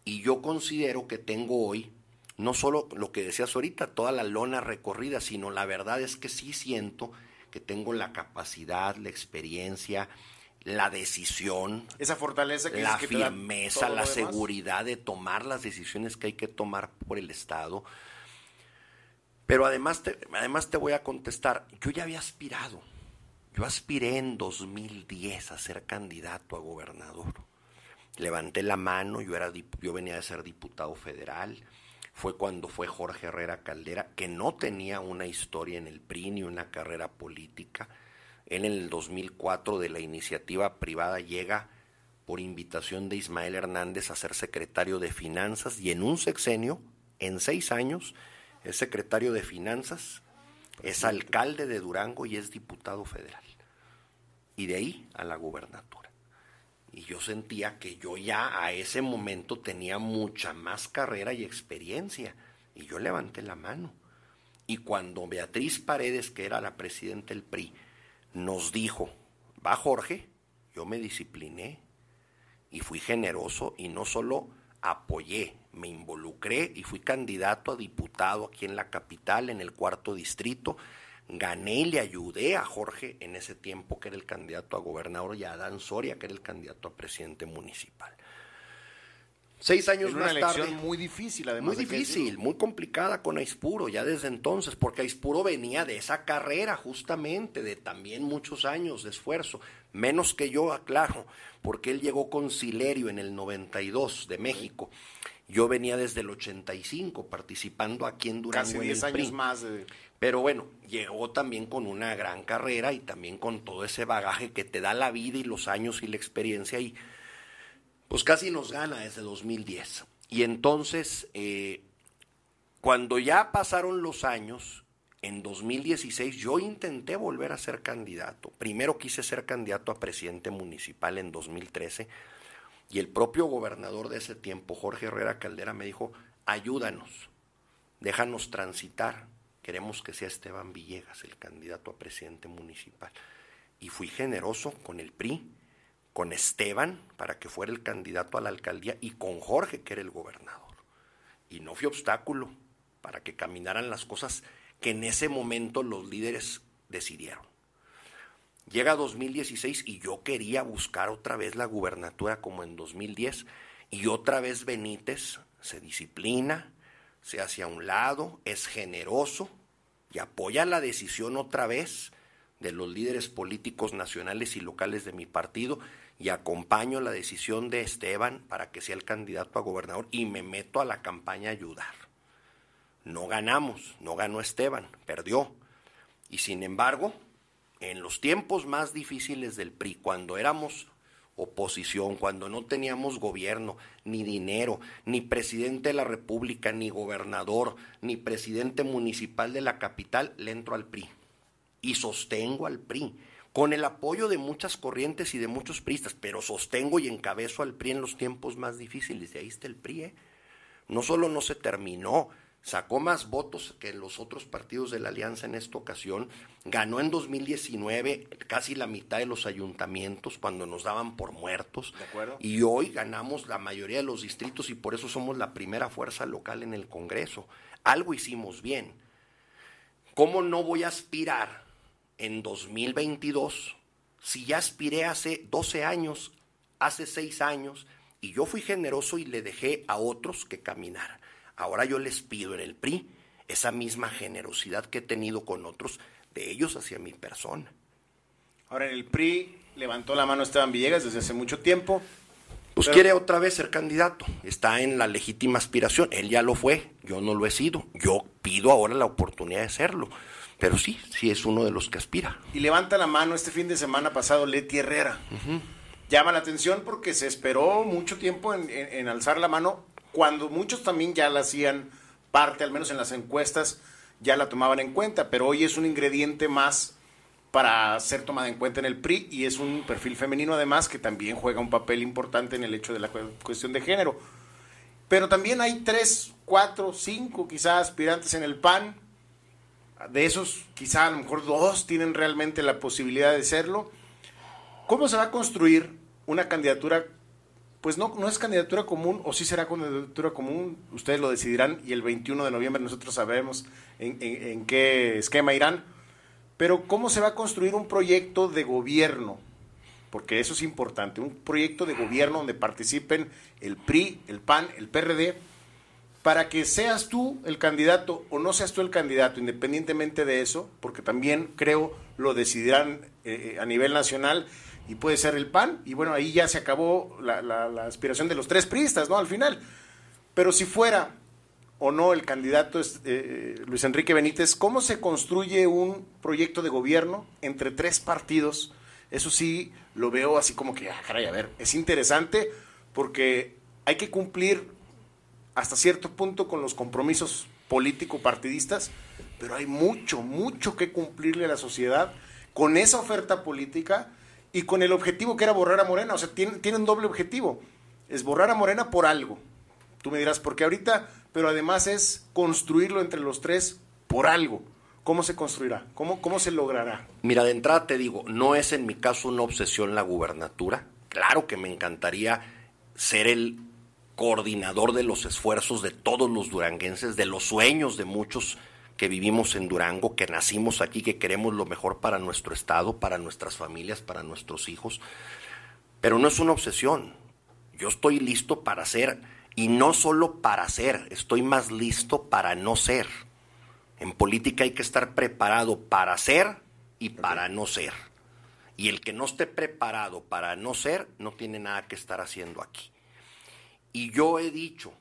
Y yo considero que tengo hoy no solo lo que decías ahorita, toda la lona recorrida, sino la verdad es que sí siento que tengo la capacidad, la experiencia, la decisión, esa fortaleza, que la firmeza, la seguridad de tomar las decisiones que hay que tomar por el Estado. Pero además te, además te voy a contestar, yo ya había aspirado, yo aspiré en 2010 a ser candidato a gobernador. Levanté la mano, yo, era, yo venía de ser diputado federal, fue cuando fue Jorge Herrera Caldera, que no tenía una historia en el PRI ni una carrera política. En el 2004 de la iniciativa privada llega por invitación de Ismael Hernández a ser secretario de Finanzas y en un sexenio, en seis años, es secretario de Finanzas, Es alcalde de Durango y es diputado federal. Y de ahí a la gubernatura. Y yo sentía que yo ya a ese momento tenía mucha más carrera y experiencia. Y yo levanté la mano. Y cuando Beatriz Paredes, que era la presidenta del PRI, nos dijo, va Jorge, yo me discipliné y fui generoso y no solo apoyé, me involucré y fui candidato a diputado aquí en la capital, en el cuarto distrito. Gané y le ayudé a Jorge en ese tiempo, que era el candidato a gobernador, y a Dan Soria, que era el candidato a presidente municipal. Seis años una más elección tarde. muy difícil, además. Muy difícil, muy complicada con Aispuro, ya desde entonces, porque Aispuro venía de esa carrera justamente, de también muchos años de esfuerzo, menos que yo, aclaro, porque él llegó con Silerio en el 92 de México. Yo venía desde el 85 participando aquí en Durango Casi en 10 el PRI. años más de... Pero bueno, llegó también con una gran carrera y también con todo ese bagaje que te da la vida y los años y la experiencia y pues casi nos gana desde 2010. Y entonces, eh, cuando ya pasaron los años, en 2016 yo intenté volver a ser candidato. Primero quise ser candidato a presidente municipal en 2013 y el propio gobernador de ese tiempo, Jorge Herrera Caldera, me dijo, ayúdanos, déjanos transitar, queremos que sea Esteban Villegas el candidato a presidente municipal. Y fui generoso con el PRI, con Esteban para que fuera el candidato a la alcaldía y con Jorge que era el gobernador. Y no fui obstáculo para que caminaran las cosas que en ese momento los líderes decidieron. Llega 2016 y yo quería buscar otra vez la gubernatura como en 2010 y otra vez Benítez se disciplina, se hace a un lado, es generoso y apoya la decisión otra vez de los líderes políticos nacionales y locales de mi partido y acompaño la decisión de Esteban para que sea el candidato a gobernador y me meto a la campaña a ayudar. No ganamos, no ganó Esteban, perdió. Y sin embargo, en los tiempos más difíciles del PRI, cuando éramos oposición, cuando no teníamos gobierno, ni dinero, ni presidente de la República, ni gobernador, ni presidente municipal de la capital, le entro al PRI. Y sostengo al PRI, con el apoyo de muchas corrientes y de muchos priistas, pero sostengo y encabezo al PRI en los tiempos más difíciles. De ahí está el PRI. ¿eh? No solo no se terminó, sacó más votos que los otros partidos de la alianza en esta ocasión, ganó en 2019 casi la mitad de los ayuntamientos cuando nos daban por muertos, De y hoy ganamos la mayoría de los distritos y por eso somos la primera fuerza local en el Congreso. Algo hicimos bien. ¿Cómo no voy a aspirar en 2022 si ya aspiré hace 12 años, hace 6 años, y yo fui generoso y le dejé a otros que caminaran? Ahora yo les pido en el PRI esa misma generosidad que he tenido con otros, de ellos hacia mi persona. Ahora en el PRI levantó la mano Esteban Villegas desde hace mucho tiempo. Pues Pero- quiere otra vez ser candidato, está en la legítima aspiración, él ya lo fue, yo no lo he sido, yo pido ahora la oportunidad de serlo, pero sí, sí es uno de los que aspira. Y levanta la mano este fin de semana pasado Leti Herrera. Llama la atención porque se esperó mucho tiempo en, en- en alzar la mano, cuando muchos también ya la hacían parte, al menos en las encuestas, ya la tomaban en cuenta, pero hoy es un ingrediente más para ser tomada en cuenta en el PRI y es un perfil femenino además que también juega un papel importante en el hecho de la cu- cuestión de género. Pero también hay tres, cuatro, cinco quizás aspirantes en el PAN. De esos, quizá a lo mejor dos tienen realmente la posibilidad de serlo. ¿Cómo se va a construir una candidatura? Pues no, no es candidatura común, o sí será candidatura común, ustedes lo decidirán y el 21 de noviembre nosotros sabremos en, en- en qué esquema irán. Pero ¿cómo se va a construir un proyecto de gobierno? Porque eso es importante, un proyecto de gobierno donde participen el PRI, el PAN, el PRD, para que seas tú el candidato o no seas tú el candidato, independientemente de eso, porque también creo lo decidirán eh, eh, a nivel nacional y puede ser el PAN, y bueno, ahí ya se acabó la, la- aspiración de los tres priistas, ¿no? Al final. Pero si fuera o no el candidato es, eh, Luis Enrique Benítez, ¿cómo se construye un proyecto de gobierno entre tres partidos? Eso sí lo veo así como que, ah, caray, a ver, es interesante porque hay que cumplir hasta cierto punto con los compromisos político-partidistas, pero hay mucho, mucho que cumplirle a la sociedad con esa oferta política y con el objetivo que era borrar a Morena. O sea, tiene, tiene un doble objetivo. Es borrar a Morena por algo. Tú me dirás, porque ahorita, pero además es construirlo entre los tres por algo. ¿Cómo se construirá? ¿Cómo, ¿Cómo se logrará? Mira, de entrada te digo, no es en mi caso una obsesión la gubernatura. Claro que me encantaría ser el coordinador de los esfuerzos de todos los duranguenses, de los sueños de muchos que vivimos en Durango, que nacimos aquí, que queremos lo mejor para nuestro estado, para nuestras familias, para nuestros hijos. Pero no es una obsesión. Yo estoy listo para ser, y no solo para ser, estoy más listo para no ser. En política hay que estar preparado para ser y para no ser. Y el que no esté preparado para no ser, no tiene nada que estar haciendo aquí. Y yo he dicho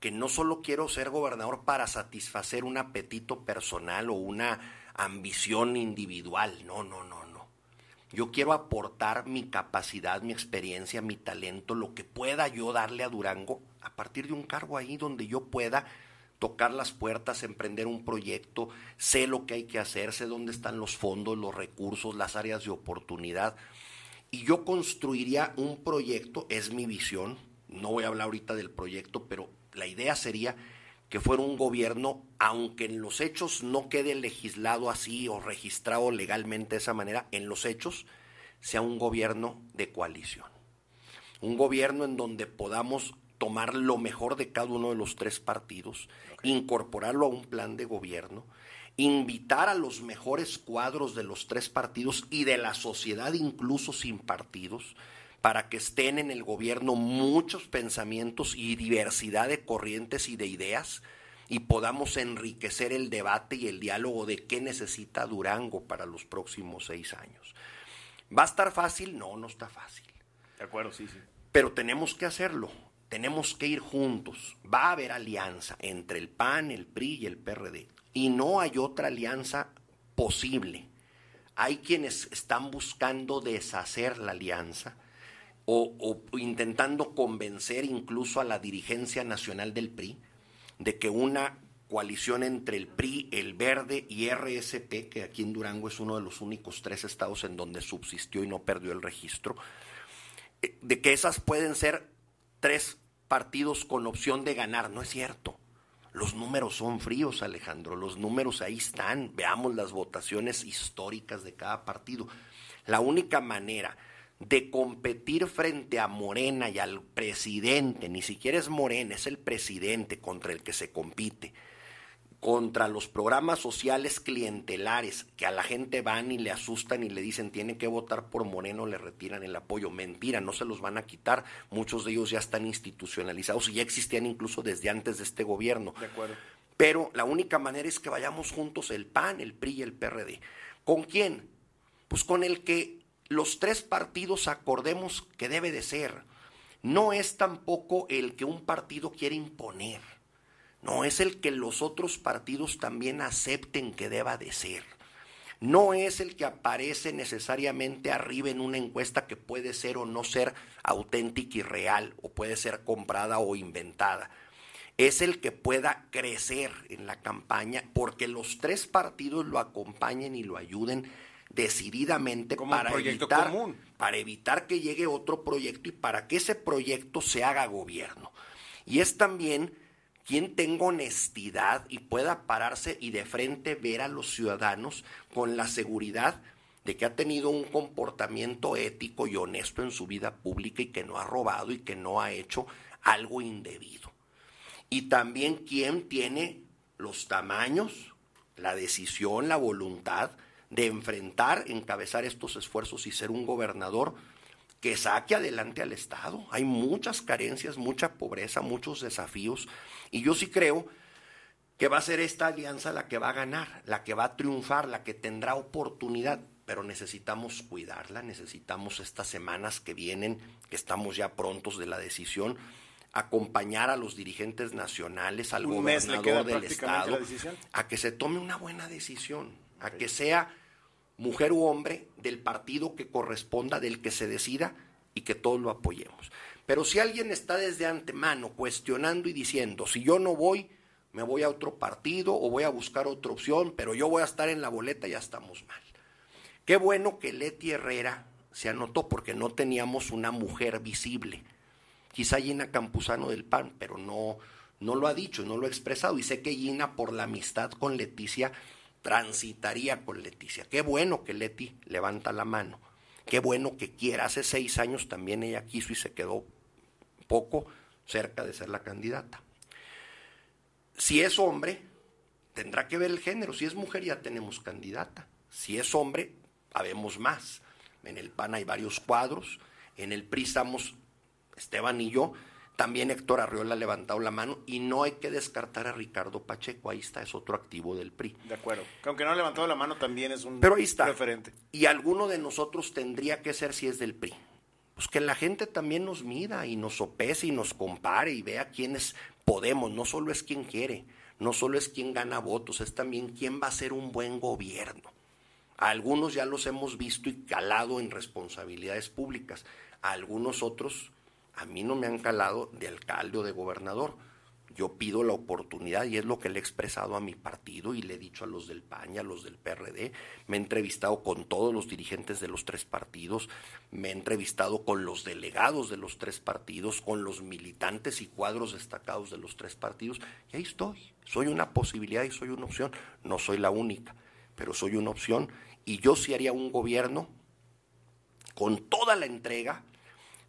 que no solo quiero ser gobernador para satisfacer un apetito personal o una ambición individual, no, no, no, no. Yo quiero aportar mi capacidad, mi experiencia, mi talento, lo que pueda yo darle a Durango a partir de un cargo ahí donde yo pueda tocar las puertas, emprender un proyecto, sé lo que hay que hacer, sé dónde están los fondos, los recursos, las áreas de oportunidad. Y yo construiría un proyecto, es mi visión, no voy a hablar ahorita del proyecto, pero la idea sería que fuera un gobierno, aunque en los hechos no quede legislado así o registrado legalmente de esa manera, en los hechos sea un gobierno de coalición. Un gobierno en donde podamos tomar lo mejor de cada uno de los tres partidos, incorporarlo a un plan de gobierno, invitar a los mejores cuadros de los tres partidos y de la sociedad incluso sin partidos, para que estén en el gobierno muchos pensamientos y diversidad de corrientes y de ideas y podamos enriquecer el debate y el diálogo de qué necesita Durango para los próximos seis años. ¿Va a estar fácil? No, no está fácil. De acuerdo, sí, sí. Pero tenemos que hacerlo tenemos que ir juntos. Va a haber alianza entre el PAN, el PRI y el PRD. Y no hay otra alianza posible. Hay quienes están buscando deshacer la alianza o, intentando convencer incluso a la dirigencia nacional del PRI de que una coalición entre el PRI, el Verde y RSP, que aquí en Durango es uno de los únicos tres estados en donde subsistió y no perdió el registro, eh, de que esas pueden ser tres partidos con opción de ganar. No es cierto. Los números son fríos, Alejandro. Los números ahí están. Veamos las votaciones históricas de cada partido. La única manera de competir frente a Morena y al presidente, ni siquiera es Morena, es el presidente contra el que se compite contra los programas sociales clientelares que a la gente van y le asustan y le dicen tiene que votar por Moreno, le retiran el apoyo. Mentira, no se los van a quitar. Muchos de ellos ya están institucionalizados y ya existían incluso desde antes de este gobierno. De acuerdo. Pero la única manera es que vayamos juntos el PAN, el PRI y el PRD. ¿Con quién? Pues con el que los tres partidos acordemos que debe de ser. No es tampoco el que un partido quiere imponer no es el que los otros partidos también acepten que deba de ser. No es el que aparece necesariamente arriba en una encuesta que puede ser o no ser auténtica y real, o puede ser comprada o inventada. Es el que pueda crecer en la campaña porque los tres partidos lo acompañen y lo ayuden decididamente para evitar, para evitar que llegue otro proyecto y para que ese proyecto se haga gobierno. Y es también quien tenga honestidad y pueda pararse y de frente ver a los ciudadanos con la seguridad de que ha tenido un comportamiento ético y honesto en su vida pública y que no ha robado y que no ha hecho algo indebido. Y también quien tiene los tamaños, la decisión, la voluntad de enfrentar, encabezar estos esfuerzos y ser un gobernador que saque adelante al Estado. Hay muchas carencias, mucha pobreza, muchos desafíos. Y yo sí creo que va a ser esta alianza la que va a ganar, la que va a triunfar, la que tendrá oportunidad. Pero necesitamos cuidarla, necesitamos estas semanas que vienen, que estamos ya prontos de la decisión, acompañar a los dirigentes nacionales, al gobernador del Estado, a que se tome una buena decisión, a que sea mujer u hombre, del partido que corresponda, del que se decida y que todos lo apoyemos. Pero si alguien está desde antemano cuestionando y diciendo, si yo no voy, me voy a otro partido o voy a buscar otra opción, pero yo voy a estar en la boleta, ya estamos mal. Qué bueno que Leti Herrera se anotó porque no teníamos una mujer visible. Quizá Gina Campuzano del PAN, pero no, no lo ha dicho, no lo ha expresado. Y sé que Gina, por la amistad con Leticia, transitaría con Leticia. Qué bueno que Leti levanta la mano. Qué bueno que quiera. Hace seis años también ella quiso y se quedó poco cerca de ser la candidata. Si es hombre, tendrá que ver el género. Si es mujer, ya tenemos candidata. Si es hombre, habemos más. En el PAN hay varios cuadros. En el PRI estamos Esteban y yo. También Héctor Arriola ha levantado la mano y no hay que descartar a Ricardo Pacheco. Ahí está, es otro activo del PRI. De acuerdo. Que aunque no ha levantado la mano, también es un Pero ahí está. referente. Y alguno de nosotros tendría que ser si es del PRI. Pues que la gente también nos mida y nos sopese y nos compare y vea quiénes podemos. No solo es quien quiere, no solo es quien gana votos, es también quién va a ser un buen gobierno. A algunos ya los hemos visto y calado en responsabilidades públicas. A algunos otros a mí no me han calado de alcalde o de gobernador. Yo pido la oportunidad y es lo que le he expresado a mi partido y le he dicho a los del PAN y a los del PRD. Me he entrevistado con todos los dirigentes de los tres partidos, me he entrevistado con los delegados de los tres partidos, con los militantes y cuadros destacados de los tres partidos y ahí estoy. Soy una posibilidad y soy una opción. No soy la única, pero soy una opción y yo sí haría un gobierno con toda la entrega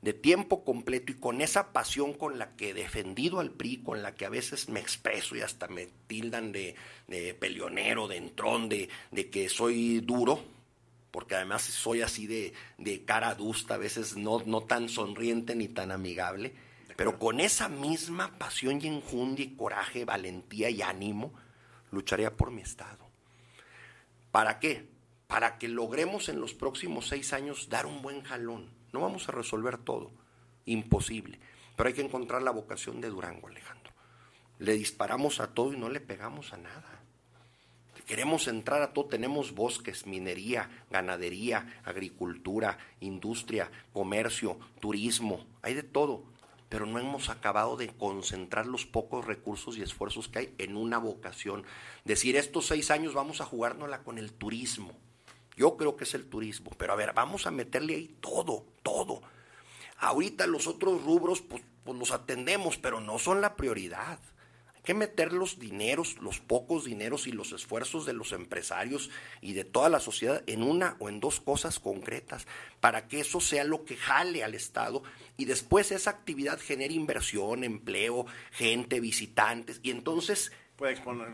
de tiempo completo y con esa pasión con la que he defendido al PRI, con la que a veces me expreso y hasta me tildan de, de peleonero, de entrón, de, de, que soy duro, porque además soy así de, de cara adusta, a veces no, no tan sonriente ni tan amigable, pero con esa misma pasión y enjundia y coraje, valentía y ánimo, lucharía por mi Estado. ¿Para qué? Para que logremos en los próximos seis años dar un buen jalón no vamos a resolver todo, imposible. Pero hay que encontrar la vocación de Durango, Alejandro. Le disparamos a todo y no le pegamos a nada. Queremos entrar a todo, tenemos bosques, minería, ganadería, agricultura, industria, comercio, turismo, hay de todo, pero no hemos acabado de concentrar los pocos recursos y esfuerzos que hay en una vocación. Decir, estos seis años vamos a jugárnosla con el turismo yo creo que es el turismo, pero a ver, vamos a meterle ahí todo, todo. Ahorita los otros rubros, pues, pues los atendemos, pero no son la prioridad. Hay que meter los dineros, los pocos dineros y los esfuerzos de los empresarios y de toda la sociedad en una o en dos cosas concretas para que eso sea lo que jale al Estado y después esa actividad genere inversión, empleo, gente, visitantes y entonces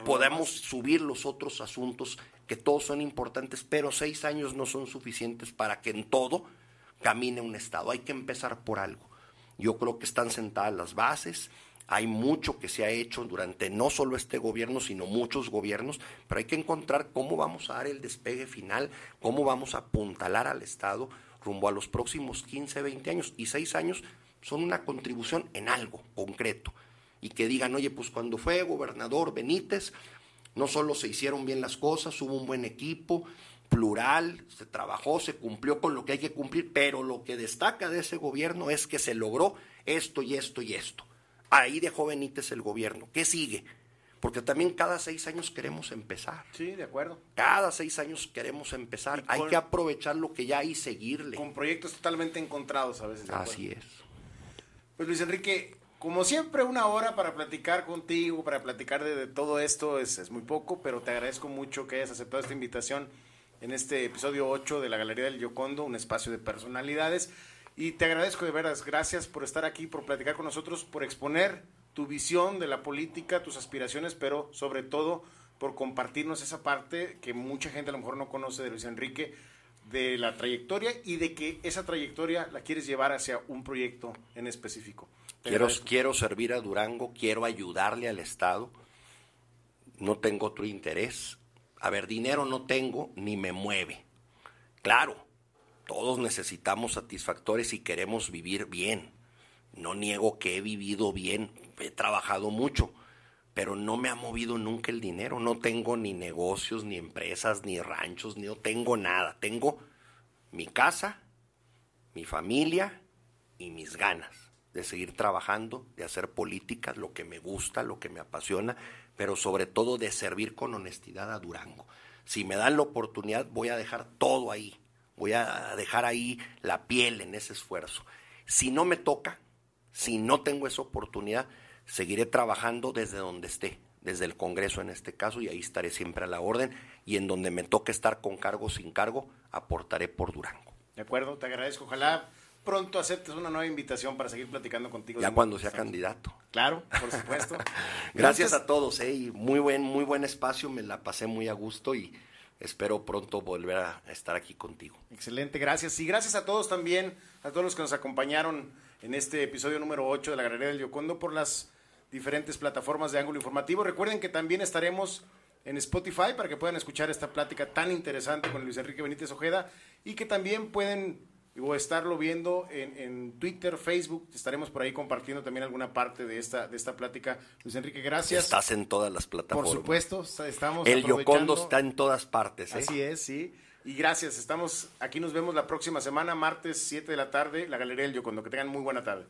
podemos subir los otros asuntos que todos son importantes, pero seis años no son suficientes para que en todo camine un Estado. Hay que empezar por algo. Yo creo que están sentadas las bases, hay mucho que se ha hecho durante no solo este gobierno, sino muchos gobiernos, pero hay que encontrar cómo vamos a dar el despegue final, cómo vamos a apuntalar al Estado rumbo a los próximos 15, 20 años. Y seis años son una contribución en algo concreto. Y que digan, oye, pues cuando fue gobernador Benítez, no solo se hicieron bien las cosas, hubo un buen equipo, plural, se trabajó, se cumplió con lo que hay que cumplir, pero lo que destaca de ese gobierno es que se logró esto y esto y esto. Ahí dejó Benítez el gobierno. ¿Qué sigue? Porque también cada seis años queremos empezar. Sí, de acuerdo. Cada seis años queremos empezar. hay que aprovechar lo que ya hay y seguirle. Con proyectos totalmente encontrados a veces. Así es. Pues Luis Enrique, como siempre, una hora para platicar contigo, para platicar de, todo esto es, es, muy poco, pero te agradezco mucho que hayas aceptado esta invitación en este episodio 8 de la Galería del Yocondo, un espacio de personalidades. Y te agradezco de veras, gracias por estar aquí, por platicar con nosotros, por exponer tu visión de la política, tus aspiraciones, pero sobre todo por compartirnos esa parte que mucha gente a lo mejor no conoce de Luis Enrique, de la trayectoria y de que esa trayectoria la quieres llevar hacia un proyecto en específico. Quiero, quiero servir a Durango, quiero ayudarle al Estado, no tengo otro interés. A ver, dinero no tengo ni me mueve. Claro, todos necesitamos satisfactores y queremos vivir bien. No niego que he vivido bien, he trabajado mucho, pero no me ha movido nunca el dinero. No tengo ni negocios, ni empresas, ni ranchos, ni no tengo nada. Tengo mi casa, mi familia y mis ganas de seguir trabajando, de hacer política, lo que me gusta, lo que me apasiona, pero sobre todo de servir con honestidad a Durango. Si me dan la oportunidad, voy a dejar todo ahí, voy a dejar ahí la piel en ese esfuerzo. Si no me toca, si no tengo esa oportunidad, seguiré trabajando desde donde esté, desde el Congreso en este caso, y ahí estaré siempre a la orden, y en donde me toque estar con cargo o sin cargo, aportaré por Durango. De acuerdo, te agradezco. Ojalá pronto aceptes una nueva invitación para seguir platicando contigo. Ya cuando sea candidato. Claro, por supuesto. Gracias a todos, ¿eh? Y muy buen, muy buen espacio, me la pasé muy a gusto y espero pronto volver a estar aquí contigo. Excelente, gracias. Y gracias a todos también, a todos los que nos acompañaron en este episodio número 8 de la Galería del Yocondo por las diferentes plataformas de Ángulo Informativo. Recuerden que también estaremos en Spotify para que puedan escuchar esta plática tan interesante con Luis Enrique Benítez Ojeda y que también pueden o estarlo viendo en, Twitter, Facebook. Estaremos por ahí compartiendo también alguna parte de esta, de esta plática. Luis Enrique, gracias. Estás en todas las plataformas. Por supuesto, estamos. El Yocondo está en todas partes. ¿eh? Así es, sí. Y gracias, estamos aquí, nos vemos la próxima semana, martes 7 de la tarde, la Galería del Yocondo. Que tengan muy buena tarde.